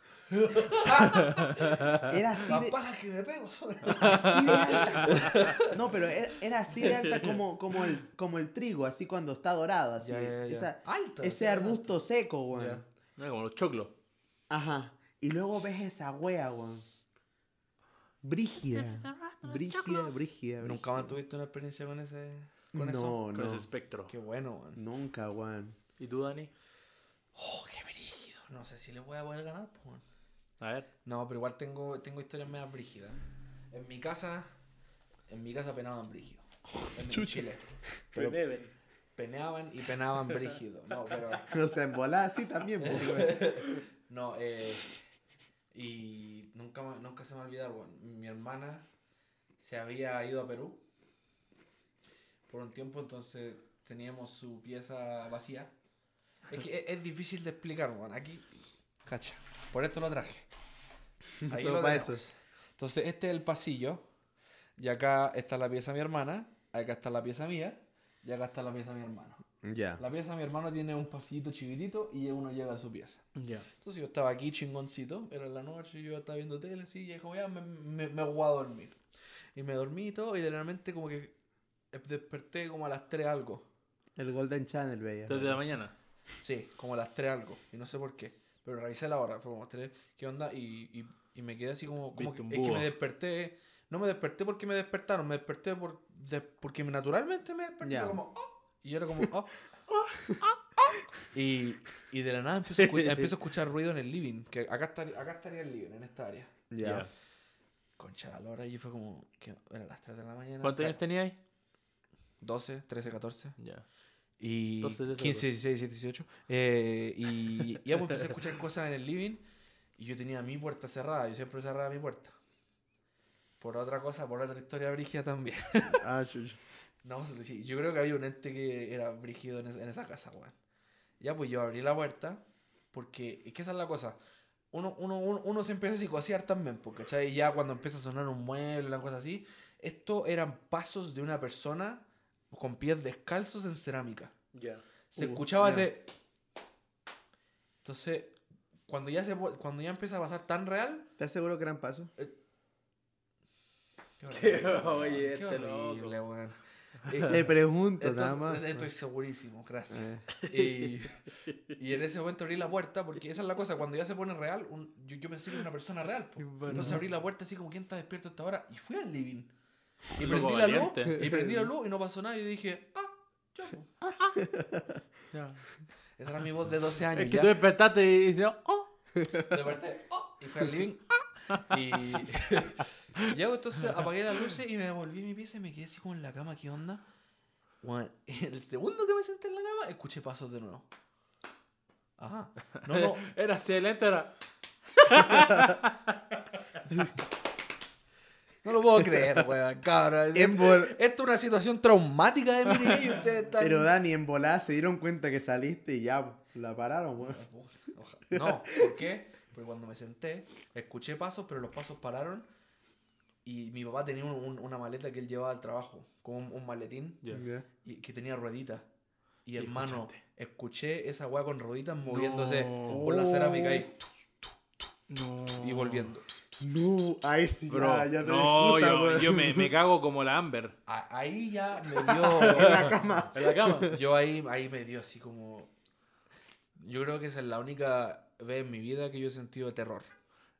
Era así de, pajas que me pego. así de alta. No, pero era, era así de alta como, como, el, como el trigo, así cuando está dorado. Así. Ya, ya, ya. Esa- Alta, ese arbusto seco, weón. No, como los choclos. Ajá. Y luego ves esa wea, weón. Brígida. Brígida, brígida. ¿Nunca más tuviste una experiencia con ese con eso? No, Con no. ese espectro. Qué bueno, man. Nunca, weón. ¿Y tú, Dani? Oh, qué brígido. No sé si le voy a poder ganar, pues, man. A ver. No, pero igual tengo, tengo historias más brígidas. En mi casa, en mi casa penaban brígido. En, en Chile. Pero peneaban y penaban brígido. No, pero... O sea, en volada así también, weón. No, eh, y nunca, nunca se me va a olvidar. Mi hermana se había ido a Perú por un tiempo, entonces teníamos su pieza vacía. Es que es, es difícil de explicar, weón. Aquí, cacha, por esto lo traje. Ahí Solo lo pa' tenemos. eso. Entonces, este es el pasillo. Y acá está la pieza de mi hermana, acá está la pieza mía, y acá está la pieza de mi hermano. Ya. La pieza de mi hermano tiene un pasillito chiquitito y uno llega a su pieza. Ya. Entonces yo estaba aquí chingoncito, era la noche, yo estaba viendo tele, así, y dijo, ya me, me, me voy a dormir. Y me dormí y todo, y de repente como que desperté como a las 3 algo. El Golden Channel, veía. Desde la mañana. Sí, como a las 3 algo, y no sé por qué. Pero revisé la hora, fue como 3, ¿qué onda? Y, y, y me quedé así como, como que, es que me desperté, no me desperté porque me despertaron, me desperté por, de- porque naturalmente me desperté, fue como, "Oh", y yo era como, "Oh". Y, y de la nada empiezo a, empiezo a escuchar ruido en el living, que acá estaría, acá estaría el living, en esta área. Ya. Concha, la hora y fue como, que eran las 3 de la mañana. ¿Cuántos años teníais? 12, 13, 14. Ya. Y 12, 13, 15, 16, 17, 18. Eh, y ya pues empecé a escuchar cosas en el living y yo tenía mi puerta cerrada, yo siempre cerraba mi puerta. Por otra cosa, por otra historia brígida también. Ah, chucha. No, yo creo que había un ente que era brígido en, es- en esa casa, weón. Ya pues yo abrí la puerta porque, es que esa es la cosa. Uno, uno, uno, uno se empieza a psicosear también, porque ya cuando empieza a sonar un mueble, una cosa así, esto eran pasos de una persona con pies descalzos en cerámica. Ya. Se Uh, escuchaba ese. Entonces, cuando ya se cuando ya empieza a pasar tan real. ¿Estás seguro que eran pasos? Qué Oye, Qué este loco. horrible, weón. Te pregunto, Entonces, nada más. Estoy segurísimo, gracias. Eh. Y, y en ese momento abrí la puerta, porque esa es la cosa, cuando ya se pone real, un- yo, yo pensé que era una persona real. po. Bueno. Entonces abrí la puerta así como, ¿quién está despierto a esta hora? Y fui al living. Y Loco prendí la luz, y prendí la luz y no pasó nada. Y dije, ah, ya. po. Ya. Esa era mi voz de 12 años. Es que ya. tú despertaste y dices, oh. Desperté, oh, y fui al living. Y ya, pues, entonces apagué las luces y me devolví a mi pieza y me quedé así como en la cama, ¿qué onda? Bueno, el segundo que me senté en la cama, escuché pasos de nuevo. Ajá. No, no. Era lento era. No lo puedo creer, weón, cabrón. Esto es una situación traumática de mi niñez y ustedes están... Pero Dani, en volada se dieron cuenta que saliste y ya, la pararon, weón. No, ¿por qué? Porque cuando me senté, escuché pasos, pero los pasos pararon. Y mi papá tenía un- un- una maleta que él llevaba al trabajo, como un, un maletín, y que tenía rueditas. Y Y hermano, escuchaste. escuché esa weá con rueditas moviéndose No. por la cerámica. No. y volviendo. No, ahí sí, Bro, ya, ya te no, excusa, yo, yo me, me cago como la Amber. A- ahí ya me dio. En la cama. En la cama. Yo ahí, ahí me dio así como. Yo creo que esa es la única vez en mi vida que yo he sentido terror.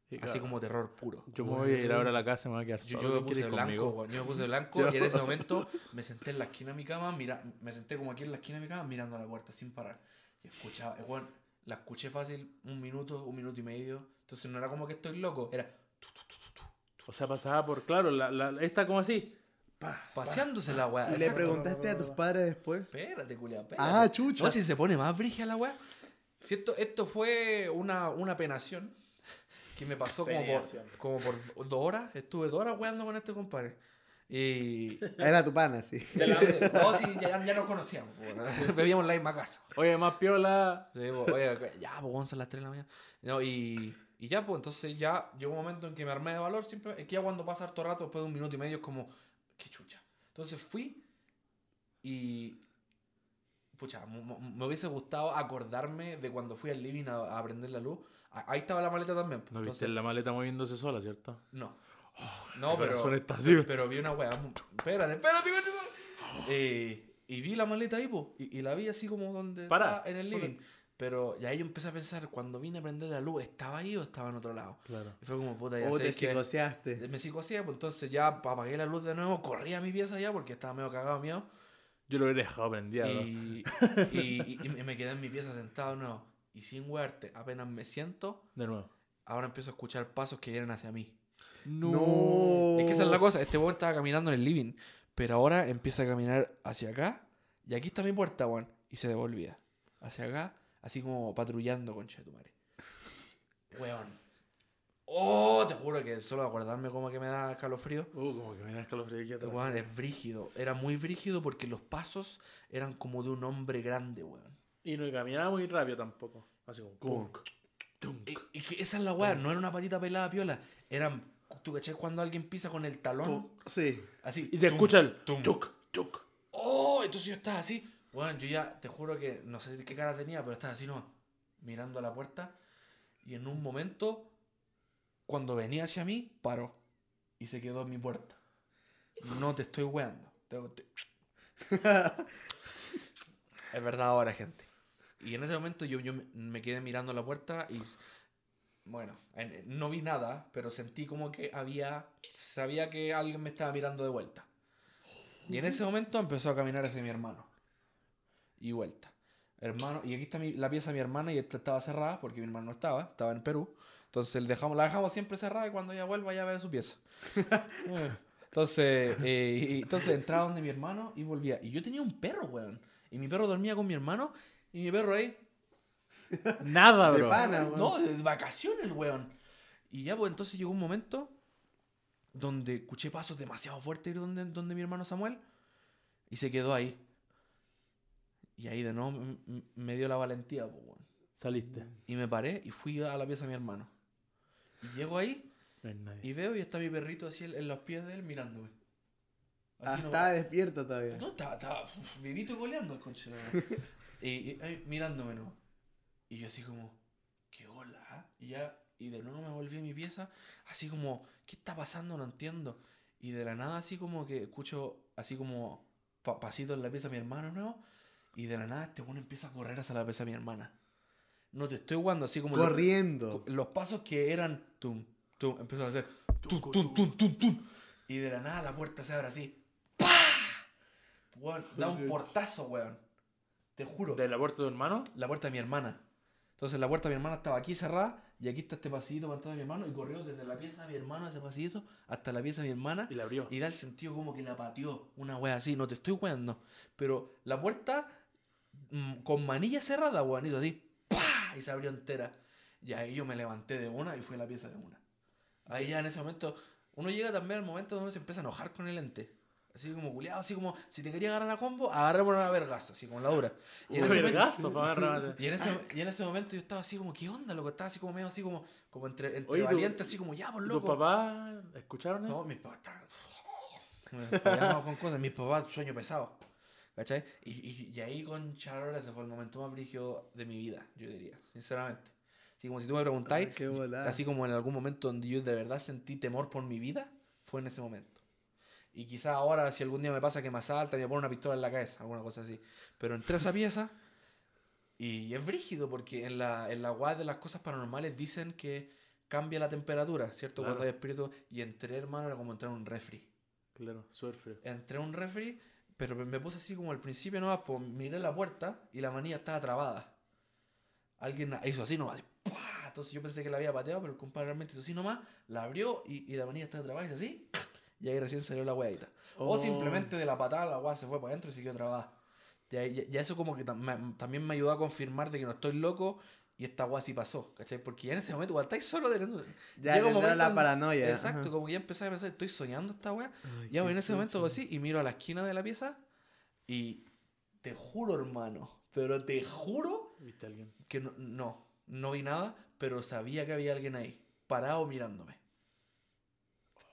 Y Así claro, como terror puro. Yo me voy a ir ahora a la casa y me voy a quedar Yo, solo. yo me ¿Quién puse blanco. Yo me puse blanco Yo. y en ese momento me senté en la esquina de mi cama, mira, me senté como aquí en la esquina de mi cama mirando a la puerta sin parar. Y escuchaba, eh, weón, la escuché fácil un minuto, un minuto y medio. Entonces no era como que estoy loco, era tu, tu, tu, tu, tu, O sea, pasaba por, claro, la, la, esta como así. Pa, pa. paseándose la weá. ¿Le exacto. preguntaste a tus padres después? Espérate, culiao, espérate. Ah, chucha. No, si se pone más brígida la weá. Si esto, esto fue una, una penación que me pasó como por, como por dos horas. Estuve dos horas weando con este compadre. Y. Era tu pana, sí. No, sí, ya, ya nos conocíamos. Bebíamos la misma casa. Oye, más piola. Sí, Oye, ya, pues vamos a las 3 de la mañana. No, y, y ya, pues entonces ya llegó un momento en que me armé de valor. Simplemente, es que ya cuando pasa harto rato, después de un minuto y medio, es como, qué chucha. Entonces fui y. Pucha, me hubiese gustado acordarme de cuando fui al living a, a prender la luz. A- Ahí estaba la maleta también. pues, No entonces- viste la maleta moviéndose sola, ¿cierto? no. No, mi pero, está así. pero vi una weá. Espérate, espérate, espérate. Eh, y vi la maleta ahí, po, y, y la vi así como donde Para. estaba en el living. Pero ya ahí yo empecé a pensar, cuando vine a prender la luz, ¿estaba ahí o estaba en otro lado? Claro. Y fue como, puta, ya O te sé que psicoseaste. me psicoseé, pues entonces ya apagué la luz de nuevo, corrí a mi pieza ya porque estaba medio cagado mío. Yo lo hubiera dejado prendida. ¿no? Y, y, y- y me quedé en mi pieza sentado de nuevo. Y sin huerte, apenas me siento, De nuevo. ahora empiezo a escuchar pasos que vienen hacia mí. No. Es que esa es la cosa, este weón estaba caminando en el living, pero ahora empieza a caminar hacia acá, y aquí está mi puerta, weón, y se devolvía. Hacia acá, así como patrullando con Chetumare. Weón. Oh, te juro que solo acordarme como que me da escalofrío. Uh, como que me da escalofrío aquí. Weón, es brígido. Era muy brígido porque los pasos eran como de un hombre grande, weón. Y no caminaba muy rápido tampoco. Así como. Y, y que esa es la weá, no era una patita pelada piola. Eran, ¿tú cachai? Cuando alguien pisa con el talón, Sí. así. Y se tum, escucha el. tum. Tuk, tuk. ¡Oh! Entonces yo estaba así. Bueno, yo ya te juro que no sé qué cara tenía, pero estaba así, no, mirando a la puerta. Y en un momento, cuando venía hacia mí, paró. Y se quedó en mi puerta. No te estoy weando. Te- Es verdad ahora, gente. Y en ese momento yo, yo me- quedé mirando la puerta y... Bueno, en- no vi nada, pero sentí como que había... Sabía que alguien me estaba mirando de vuelta. Y en ese momento empezó a caminar hacia mi hermano. Y vuelta. Hermano, y aquí está mi- la pieza de mi hermana y esta estaba cerrada porque mi hermano no estaba, estaba en Perú. Entonces dejamos, la dejamos siempre cerrada y cuando ella vuelva ya ve su pieza. Eh, entonces, eh, y- entonces entraba donde mi hermano y volvía. Y yo tenía un perro, weón. Y mi perro dormía con mi hermano y mi perro ahí. Nada, De bro. pana. weón. No, de vacaciones, weón. Y ya, pues entonces llegó un momento donde escuché pasos demasiado fuertes ir donde, donde mi hermano Samuel y se quedó ahí. Y ahí de nuevo me dio la valentía, pues, weón. Saliste. Y me paré y fui a la pieza de mi hermano. Y llego ahí No hay nadie. y veo y está mi perrito así en los pies de él mirándome. Ah, Así no- estaba despierto todavía. no, estaba, estaba vivito y goleando el conche. y, y ahí mirándome, ¿no? Y yo así como, ¿qué hola? ah?". Y ya, y de nuevo me volví a mi pieza, así como, ¿qué está pasando? No entiendo. Y de la nada así como que escucho, así como, pa- pasitos en la pieza de mi hermano, ¿no? Y de la nada este bueno empieza a correr hacia la pieza de mi hermana. No te estoy jugando así como... los- Corriendo. los pasos que eran tum, tum, empezaron a hacer tum, tum, tum, tum, tum. Y de la nada la puerta se abre así. ¡Pah! Weón, da un portazo, weón. Te juro. ¿De la puerta de tu hermano? La puerta de mi hermana. Entonces la puerta de mi hermana estaba aquí cerrada y aquí está este pasillito para entrar a mi hermano y corrió desde la pieza de mi hermano ese pasillito hasta la pieza de mi hermana Y la abrió. y da el sentido como que la pateó una wea así, no te estoy weando. Pero la puerta con manilla cerrada, weón, hizo así, ¡pah! y se abrió entera. Y ahí yo me levanté de una y fui a la pieza de una. Ahí ya en ese momento, uno llega también al momento donde se empieza a enojar con el ente. Así como culiado, así como, si te quería agarrar a combo, agarrémonos a vergazo, así como la dura. Y en, ese momento, vergazo, agarrar- y, en ese, y en ese momento yo estaba así como, ¿qué onda, loco? Estaba así como medio así como, como entre, entre Oye, ¿tu- valiente, así como, ya, por ¿Tus loco. papás escucharon No, eso? mis papás estaban. Con cosas. Mis papás, sueño pesado. ¿Cachai? Y, y, y ahí con Charlotte ese fue el momento más brígido de mi vida, yo diría, sinceramente. Así como si tú me preguntáis, Ah, así como en algún momento donde yo de verdad sentí temor por mi vida, fue en ese momento. Y quizás ahora, si algún día me pasa que me asaltan y me ponen una pistola en la cabeza, alguna cosa así. Pero entré a esa pieza y es brígido porque en la, en la web de las cosas paranormales dicen que cambia la temperatura, ¿cierto? Claro. Cuando hay espíritu. Y entré, hermano, era como entrar a un refri. Claro, súper frío. Entré a un refri, pero me- puse así como al principio nomás, pues miré la puerta y la manilla estaba trabada. Alguien hizo así nomás. ¡pua! Entonces yo pensé que la había pateado, pero el compadre realmente hizo así nomás, la abrió y, y la manilla estaba trabada y hizo así. Y ahí recién salió la hueadita. O Oh. simplemente de la patada la hueá se fue para adentro y siguió trabada. Ya, ya eso como que tam- me- también me ayudó a confirmar de que no estoy loco y esta hueá sí pasó, ¿cachai? Porque ya en ese momento, cuando estáis solo teniendo... Ya llega un momento la paranoia. Exacto, ajá. como que ya empecé a pensar, estoy soñando esta weá. Ya, en ese momento hago chucha. así y miro a la esquina de la pieza y te juro, hermano, pero te juro ¿Viste a alguien? que no, no, no vi nada, pero sabía que había alguien ahí, parado mirándome.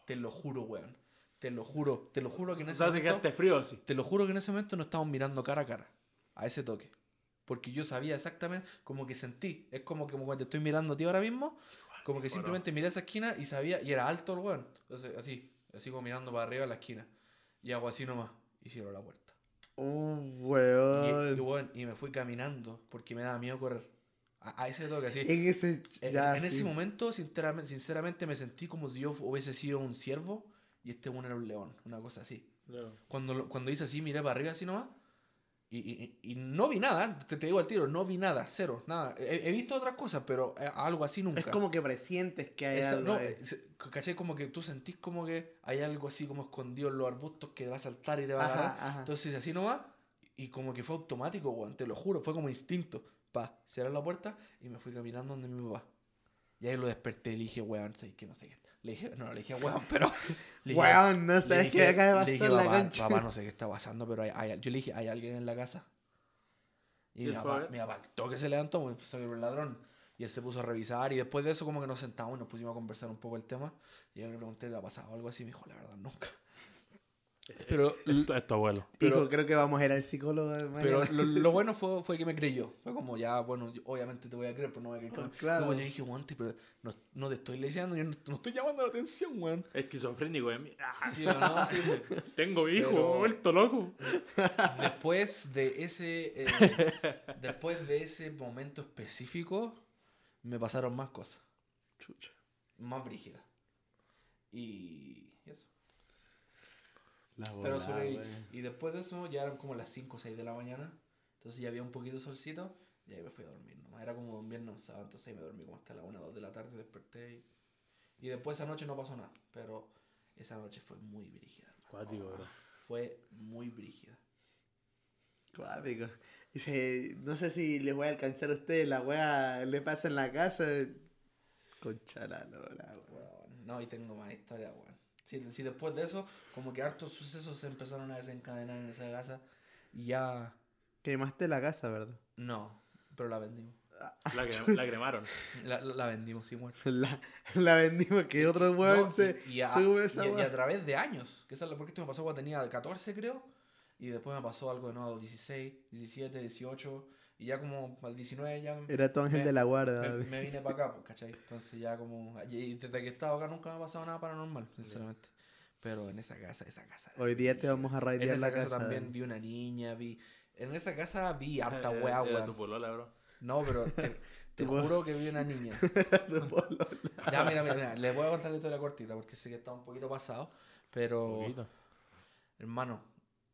Te lo juro, weón. Te lo juro, te lo juro que en O ese sea, te momento... quedaste frío, sí. Te lo juro que en ese momento no estábamos mirando cara a cara, a ese toque. Porque yo sabía exactamente, como que sentí. Es como, como cuando te estoy mirando a ti ahora mismo, como que simplemente miré esa esquina y sabía, y era alto el weón. Entonces, así, así como mirando para arriba a la esquina. Y hago así nomás, y cierro la puerta. Uh, Y, y, weón. weón, y me fui caminando, porque me daba miedo correr. A, a ese toque, así. En ese. En, ya, en ese sí. momento, sinceramente, sinceramente, me sentí como si yo hubiese sido un ciervo y este weón era un león, una cosa así. Claro. Cuando, cuando hice así, miré para arriba así nomás. Y, y- y no vi nada, te, te digo al tiro, no vi nada, cero, nada. He, he visto otras cosas, pero eh, algo así nunca. Es como que presientes que hay Eso, algo. no, ahí. eh. Como que tú sentís como que hay algo así como escondido en los arbustos que va a saltar y te va a agarrar. Ajá. Entonces así nomás, y como que fue automático, weón, te lo juro, fue como instinto. Pa, cerrar la puerta y me fui caminando donde mi papá. Y ahí lo desperté y le dije, weón, sé que no sé qué. Le dije, no, le dije, weón, pero. le dije- Weón, no sabes dije- qué acaba de le dije, pasar la papá, concha. papá, no sé qué está pasando, pero hay, hay- yo le dije, ¿hay alguien en la casa? Y ¿Y mi a papá, ver? mi papá, toque se levantó, me pensó que era un ladrón. Y él se puso a revisar y después de eso como que nos sentamos y nos pusimos a conversar un poco el tema. Y yo le pregunté, ¿te ha pasado algo así? Y me dijo, la verdad, nunca. Pero, Es tu, es tu abuelo. pero- Hijo, creo que vamos a ir al psicólogo. mañana. pero lo, lo bueno fue, fue que me creyó. Fue como, ya, bueno, yo- obviamente te voy a creer, pero no voy a creer. Oh, claro. Luego le dije, guante, pero no, no te estoy leyendo, yo no, no estoy llamando la atención, weón. Esquizofrénico, ¿eh? Ah, Sí, o no, sí, pues. Tengo hijo, Pero- vuelto loco. después de ese eh, después de ese momento específico me pasaron más cosas Chucha. más brígidas y eso La pero y después de eso ya eran como las 5 o 6 de la mañana entonces ya había un poquito de solcito y ahí me fui a dormir nomás era como un viernes sábado entonces ahí me dormí como hasta las 1 o 2 de la tarde desperté y, y después esa noche no pasó nada pero esa noche fue muy brígida. Cuático, bro. fue muy brígida Cuático. Dice, no sé si les voy a alcanzar a ustedes, la wea le pasa en la casa. Concha la. Weón, No, y tengo más historia, weón. Si, si después de eso, como que hartos sucesos se empezaron a desencadenar en esa casa. Y ya. Quemaste la casa, ¿verdad? No, pero la vendimos. La, cre- la cremaron. La, la- vendimos, sí, muerto. La, la vendimos que otro weón No, se y, y a, sube esa y a- y a través de años. Que esa es porque esto me pasó cuando tenía 14, creo. Y después me pasó algo de nuevo, 16, 17, 18. Y ya como al 19 ya me, Era tu ángel me- de la guarda. me- me vine para acá, pues, ¿cachai? Entonces ya como... Y desde que he estado acá nunca me ha pasado nada paranormal, sinceramente. Pero en esa casa, esa casa... Hoy día te vamos a En raidear esa la casa, casa. también vi una niña, vi... En esa casa vi harta weá, tu polola, bro. No, pero te, weá. juro que vi una niña. Tu polola. Ya, mira, mira, mira. Les voy a contar la historia cortita porque sé que está un poquito pasado. Pero, Poquito. hermano,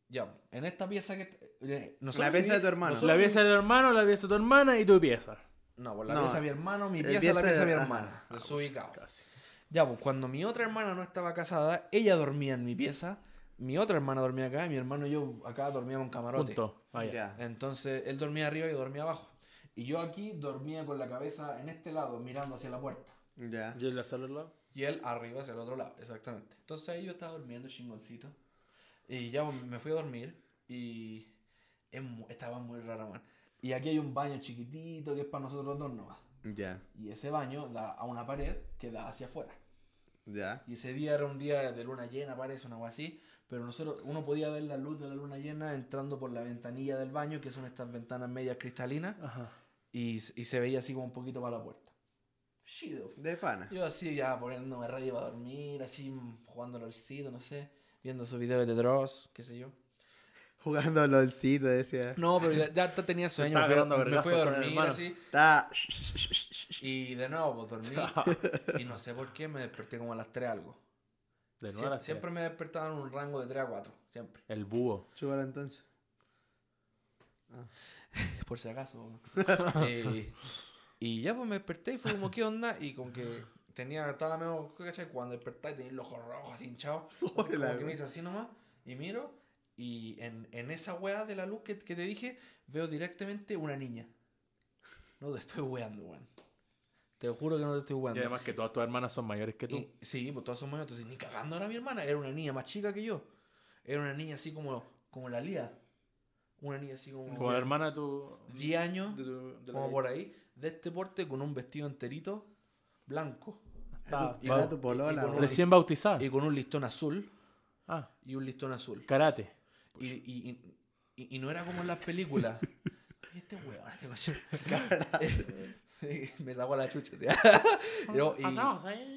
ya, en esta pieza que... eh, La pieza de tu hermano. nosotros La pieza de tu hermano, la pieza de tu hermana y tu pieza. No, pues la No, pieza de mi hermano, mi el pieza, pieza la pieza de de- mi ajá. hermana. Desubicado. Casi. Ya, pues cuando mi otra hermana no estaba casada, ella dormía en mi pieza, mi otra hermana dormía acá y mi hermano y yo acá dormíamos en camarote. Punto. Ah, ya. Ya. Entonces él dormía arriba y yo dormía abajo. Y yo aquí dormía con la cabeza en este lado, mirando hacia la puerta. Ya. ¿Y en la sala al lado? Y él arriba hacia el otro lado, exactamente. Entonces ahí yo estaba durmiendo chingoncito. Y ya pues, me fui a dormir y es mu- estaba muy rara, man. Y aquí hay un baño chiquitito que es para nosotros dos nomás. Ya. Y ese baño da a una pared que da hacia afuera. Ya. Y ese día era un día de luna llena, parece, una algo así. Pero nosotros, uno podía ver la luz de la luna llena entrando por la ventanilla del baño, que son estas ventanas medias cristalinas. Ajá. Y, y se veía así como un poquito para la puerta. chido. De pana. Yo así ya poniéndome ready para dormir, así mm, jugando LOLcito, no sé, viendo sus videos de Dross, qué sé yo. Jugando LOLcito, decía. No, pero ya, ya tenía sueño, me fui, a- me fui a con dormir así. Está. Y de nuevo, pues dormí. y no sé por qué me desperté como a las 3 algo. De Sie- nuevo, las siempre me despertaba en un rango de 3 a 4, siempre. El búho. Chúbala entonces. Por si acaso. Eh, y ya pues me desperté y fue como, ¿qué onda? Y como que tenía, estaba medio, ¿cachai? Cuando desperté tenía el ojo rojo así hinchado. Así como que me hice así nomás y miro y en, en esa weá de la luz que, que te dije veo directamente una niña. No te estoy weando, weón. Te juro que no te estoy Y weando. además que todas tus hermanas son mayores que tú. Y- sí, pues todos somos entonces ni cagando era mi hermana, era una niña más chica que yo. Era una niña así como, como la Lía. Una niña así como, Como la hermana de tu... 10 años, de tu- de la como por ahí, de este porte con un vestido enterito blanco Era va- tu polola. y con. Recién bautizada. y con un listón azul Ah, y un listón azul. karate. Y, y, y, y no era como en las películas. Y este weón, este weón. Me sacó la chucha. o sea. Yo- y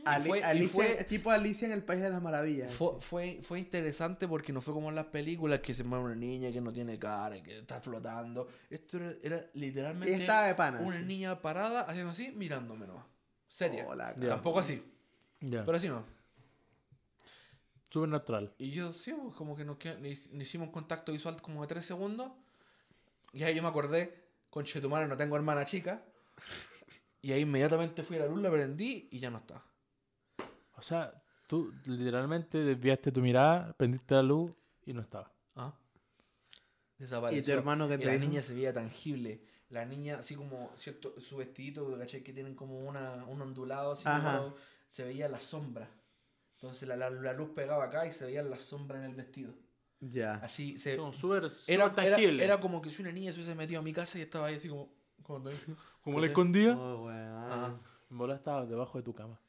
Ali- fue- y Alicia, fue- tipo Alicia en el País de las Maravillas. fue, fue, fue interesante porque no fue como en las películas que se mueve una niña que no tiene cara y que está flotando. Esto era, era Y literalmente estaba de pana. una sí. niña parada haciendo así, mirándome nomás. Seria. Hola. Tampoco así, Ya. pero así no. Súper natural. Y yo sí, pues, como que nos, hicimos un contacto visual como de tres segundos. Y ahí yo me acordé, con Chetumare no tengo hermana chica. Y ahí inmediatamente fui a la luz, la prendí y ya no está. O sea, tú literalmente desviaste tu mirada, prendiste la luz y no estaba. ¿Ah? Desapareció. ¿Y tu hermano que Y la niña se veía tangible. La niña, así como, cierto, su vestidito, ¿cachai? Que tienen como una, un ondulado, así como, se veía la sombra. Entonces la, la- la luz pegaba acá y se veía la sombra en el vestido. Ya. Así se. Son súper Era, como que si una niña se hubiese metido a mi casa y estaba ahí así como. como Como la escondía. Oh, weón. Ah, bola estaba debajo de tu cama.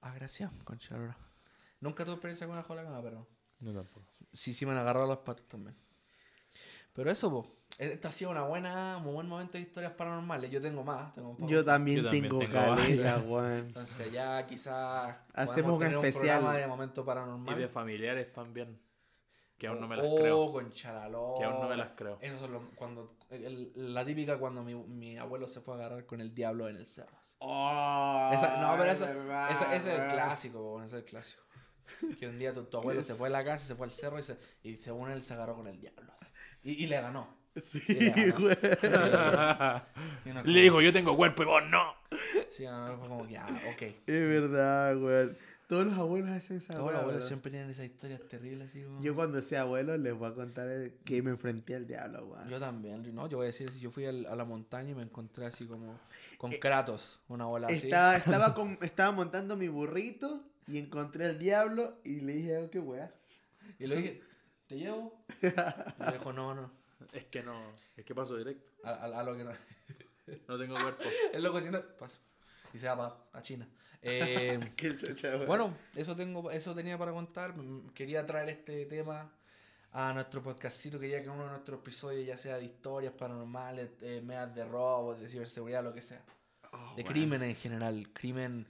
ah, gracias, concha de la lora. Nunca tuve experiencia con abajo de la cama, pero. No tampoco. Sí, sí me han agarrado los patos también. Pero eso, po. Esto ha sido una buena, un buen momento de historias paranormales. Yo tengo más. Tengo un poco. Yo también Yo también tengo tengo caleta, weón. Entonces ya quizás Hacemos un especial. programa de momento Y paranormal. de familiares también. Que aún no me las oh, creo. con chalaló. Que aún no me las creo. Esos son los, cuando, el- la típica cuando mi, mi abuelo se fue a agarrar con el diablo en el cerro. Oh, Esa- no, pero es esa- verdad, Ese, ese es el clásico, ese es el clásico. Que un día tu, tu abuelo se fue a la casa, se fue al cerro y, se, y según él se agarró con el diablo. Y, y le ganó. Sí, Y le digo, yo tengo cuerpo y vos no. Sí, no, fue como que, ah, ok. Es verdad, weón. Todos los abuelos hacen esa Todos los abuelos siempre tienen esas historias terribles así como... Yo cuando sea abuelo les voy a contar que me enfrenté al diablo, weón. Yo también, no, yo voy a decir, si yo fui al- a la montaña y me encontré así como con Eh, Kratos, una bola así. Estaba, estaba, con- estaba montando mi burrito y encontré al diablo y le dije, oh, qué weá. Y le dije, ¿te llevo? Y me dijo, no, no, Es que no. Es que paso directo. a, a- a lo que no. No tengo cuerpo. El loco diciendo, paso. Y se va pa- a China. Eh, Qué chucha, bueno, eso tengo, eso tenía para contar. Mm, Quería traer este tema a nuestro podcastito. Quería que uno de nuestros episodios ya sea de historias paranormales, eh, medias de robos, de ciberseguridad, lo que sea. Oh, De weón. crimen en general. Crimen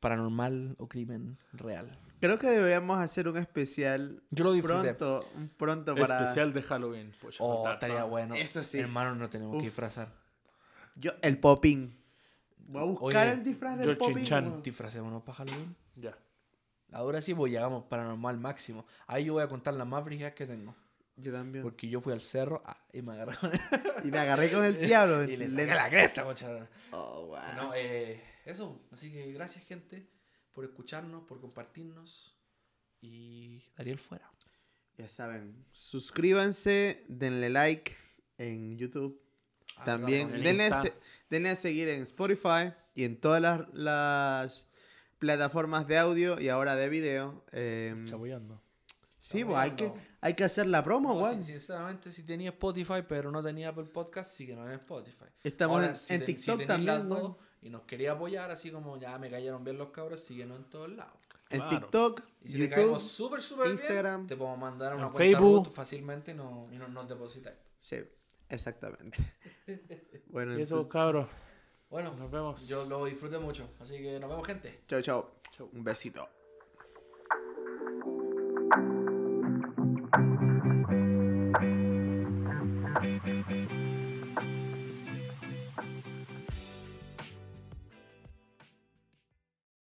paranormal o crimen real. Creo que deberíamos hacer un especial Yo lo disfruté. pronto, un pronto para... Especial de Halloween. Pucha, Oh, estaría bueno. Eso sí. Hermano, no tenemos Uf. que disfrazar. Yo, el popín. Voy a buscar Oye, el disfraz del weón. Disfracémonos para Halloween. Ya. Ahora sí, pues llegamos paranormal máximo. Ahí yo voy a contar las más brígidas que tengo. Yo también. Porque yo fui al cerro ah, y me agarré con Y me agarré con el diablo. y le Le- saqué la cresta, mocha. Oh, wow. No, eh, eso. Así que gracias, gente, por escucharnos, por compartirnos. Y Ariel fuera. Ya saben, suscríbanse, denle like en YouTube. Ah, También denle, se- denle a seguir en Spotify y en todas las, las plataformas de audio y ahora de video. em, Chabullando. sí, pues hay que, hay que hacer la promo, No, sinceramente, si tenía Spotify, pero no tenía Apple Podcast, síguenos en Spotify. Estamos Ahora, en, si en ten- si TikTok tenéis también, las dos weón. Y nos quería apoyar, así como ya me cayeron bien los cabros, síguenos en todos lados. En Claro. TikTok, Y si te YouTube. caemos súper, súper Instagram, bien, te podemos mandar una en cuenta Facebook. root fácilmente y, no, y no, nos depositáis. Sí, exactamente. bueno, Y eso, entonces, cabros. Bueno, Nos vemos. yo lo disfruté mucho, así que nos vemos gente. Chao, chao. Un besito.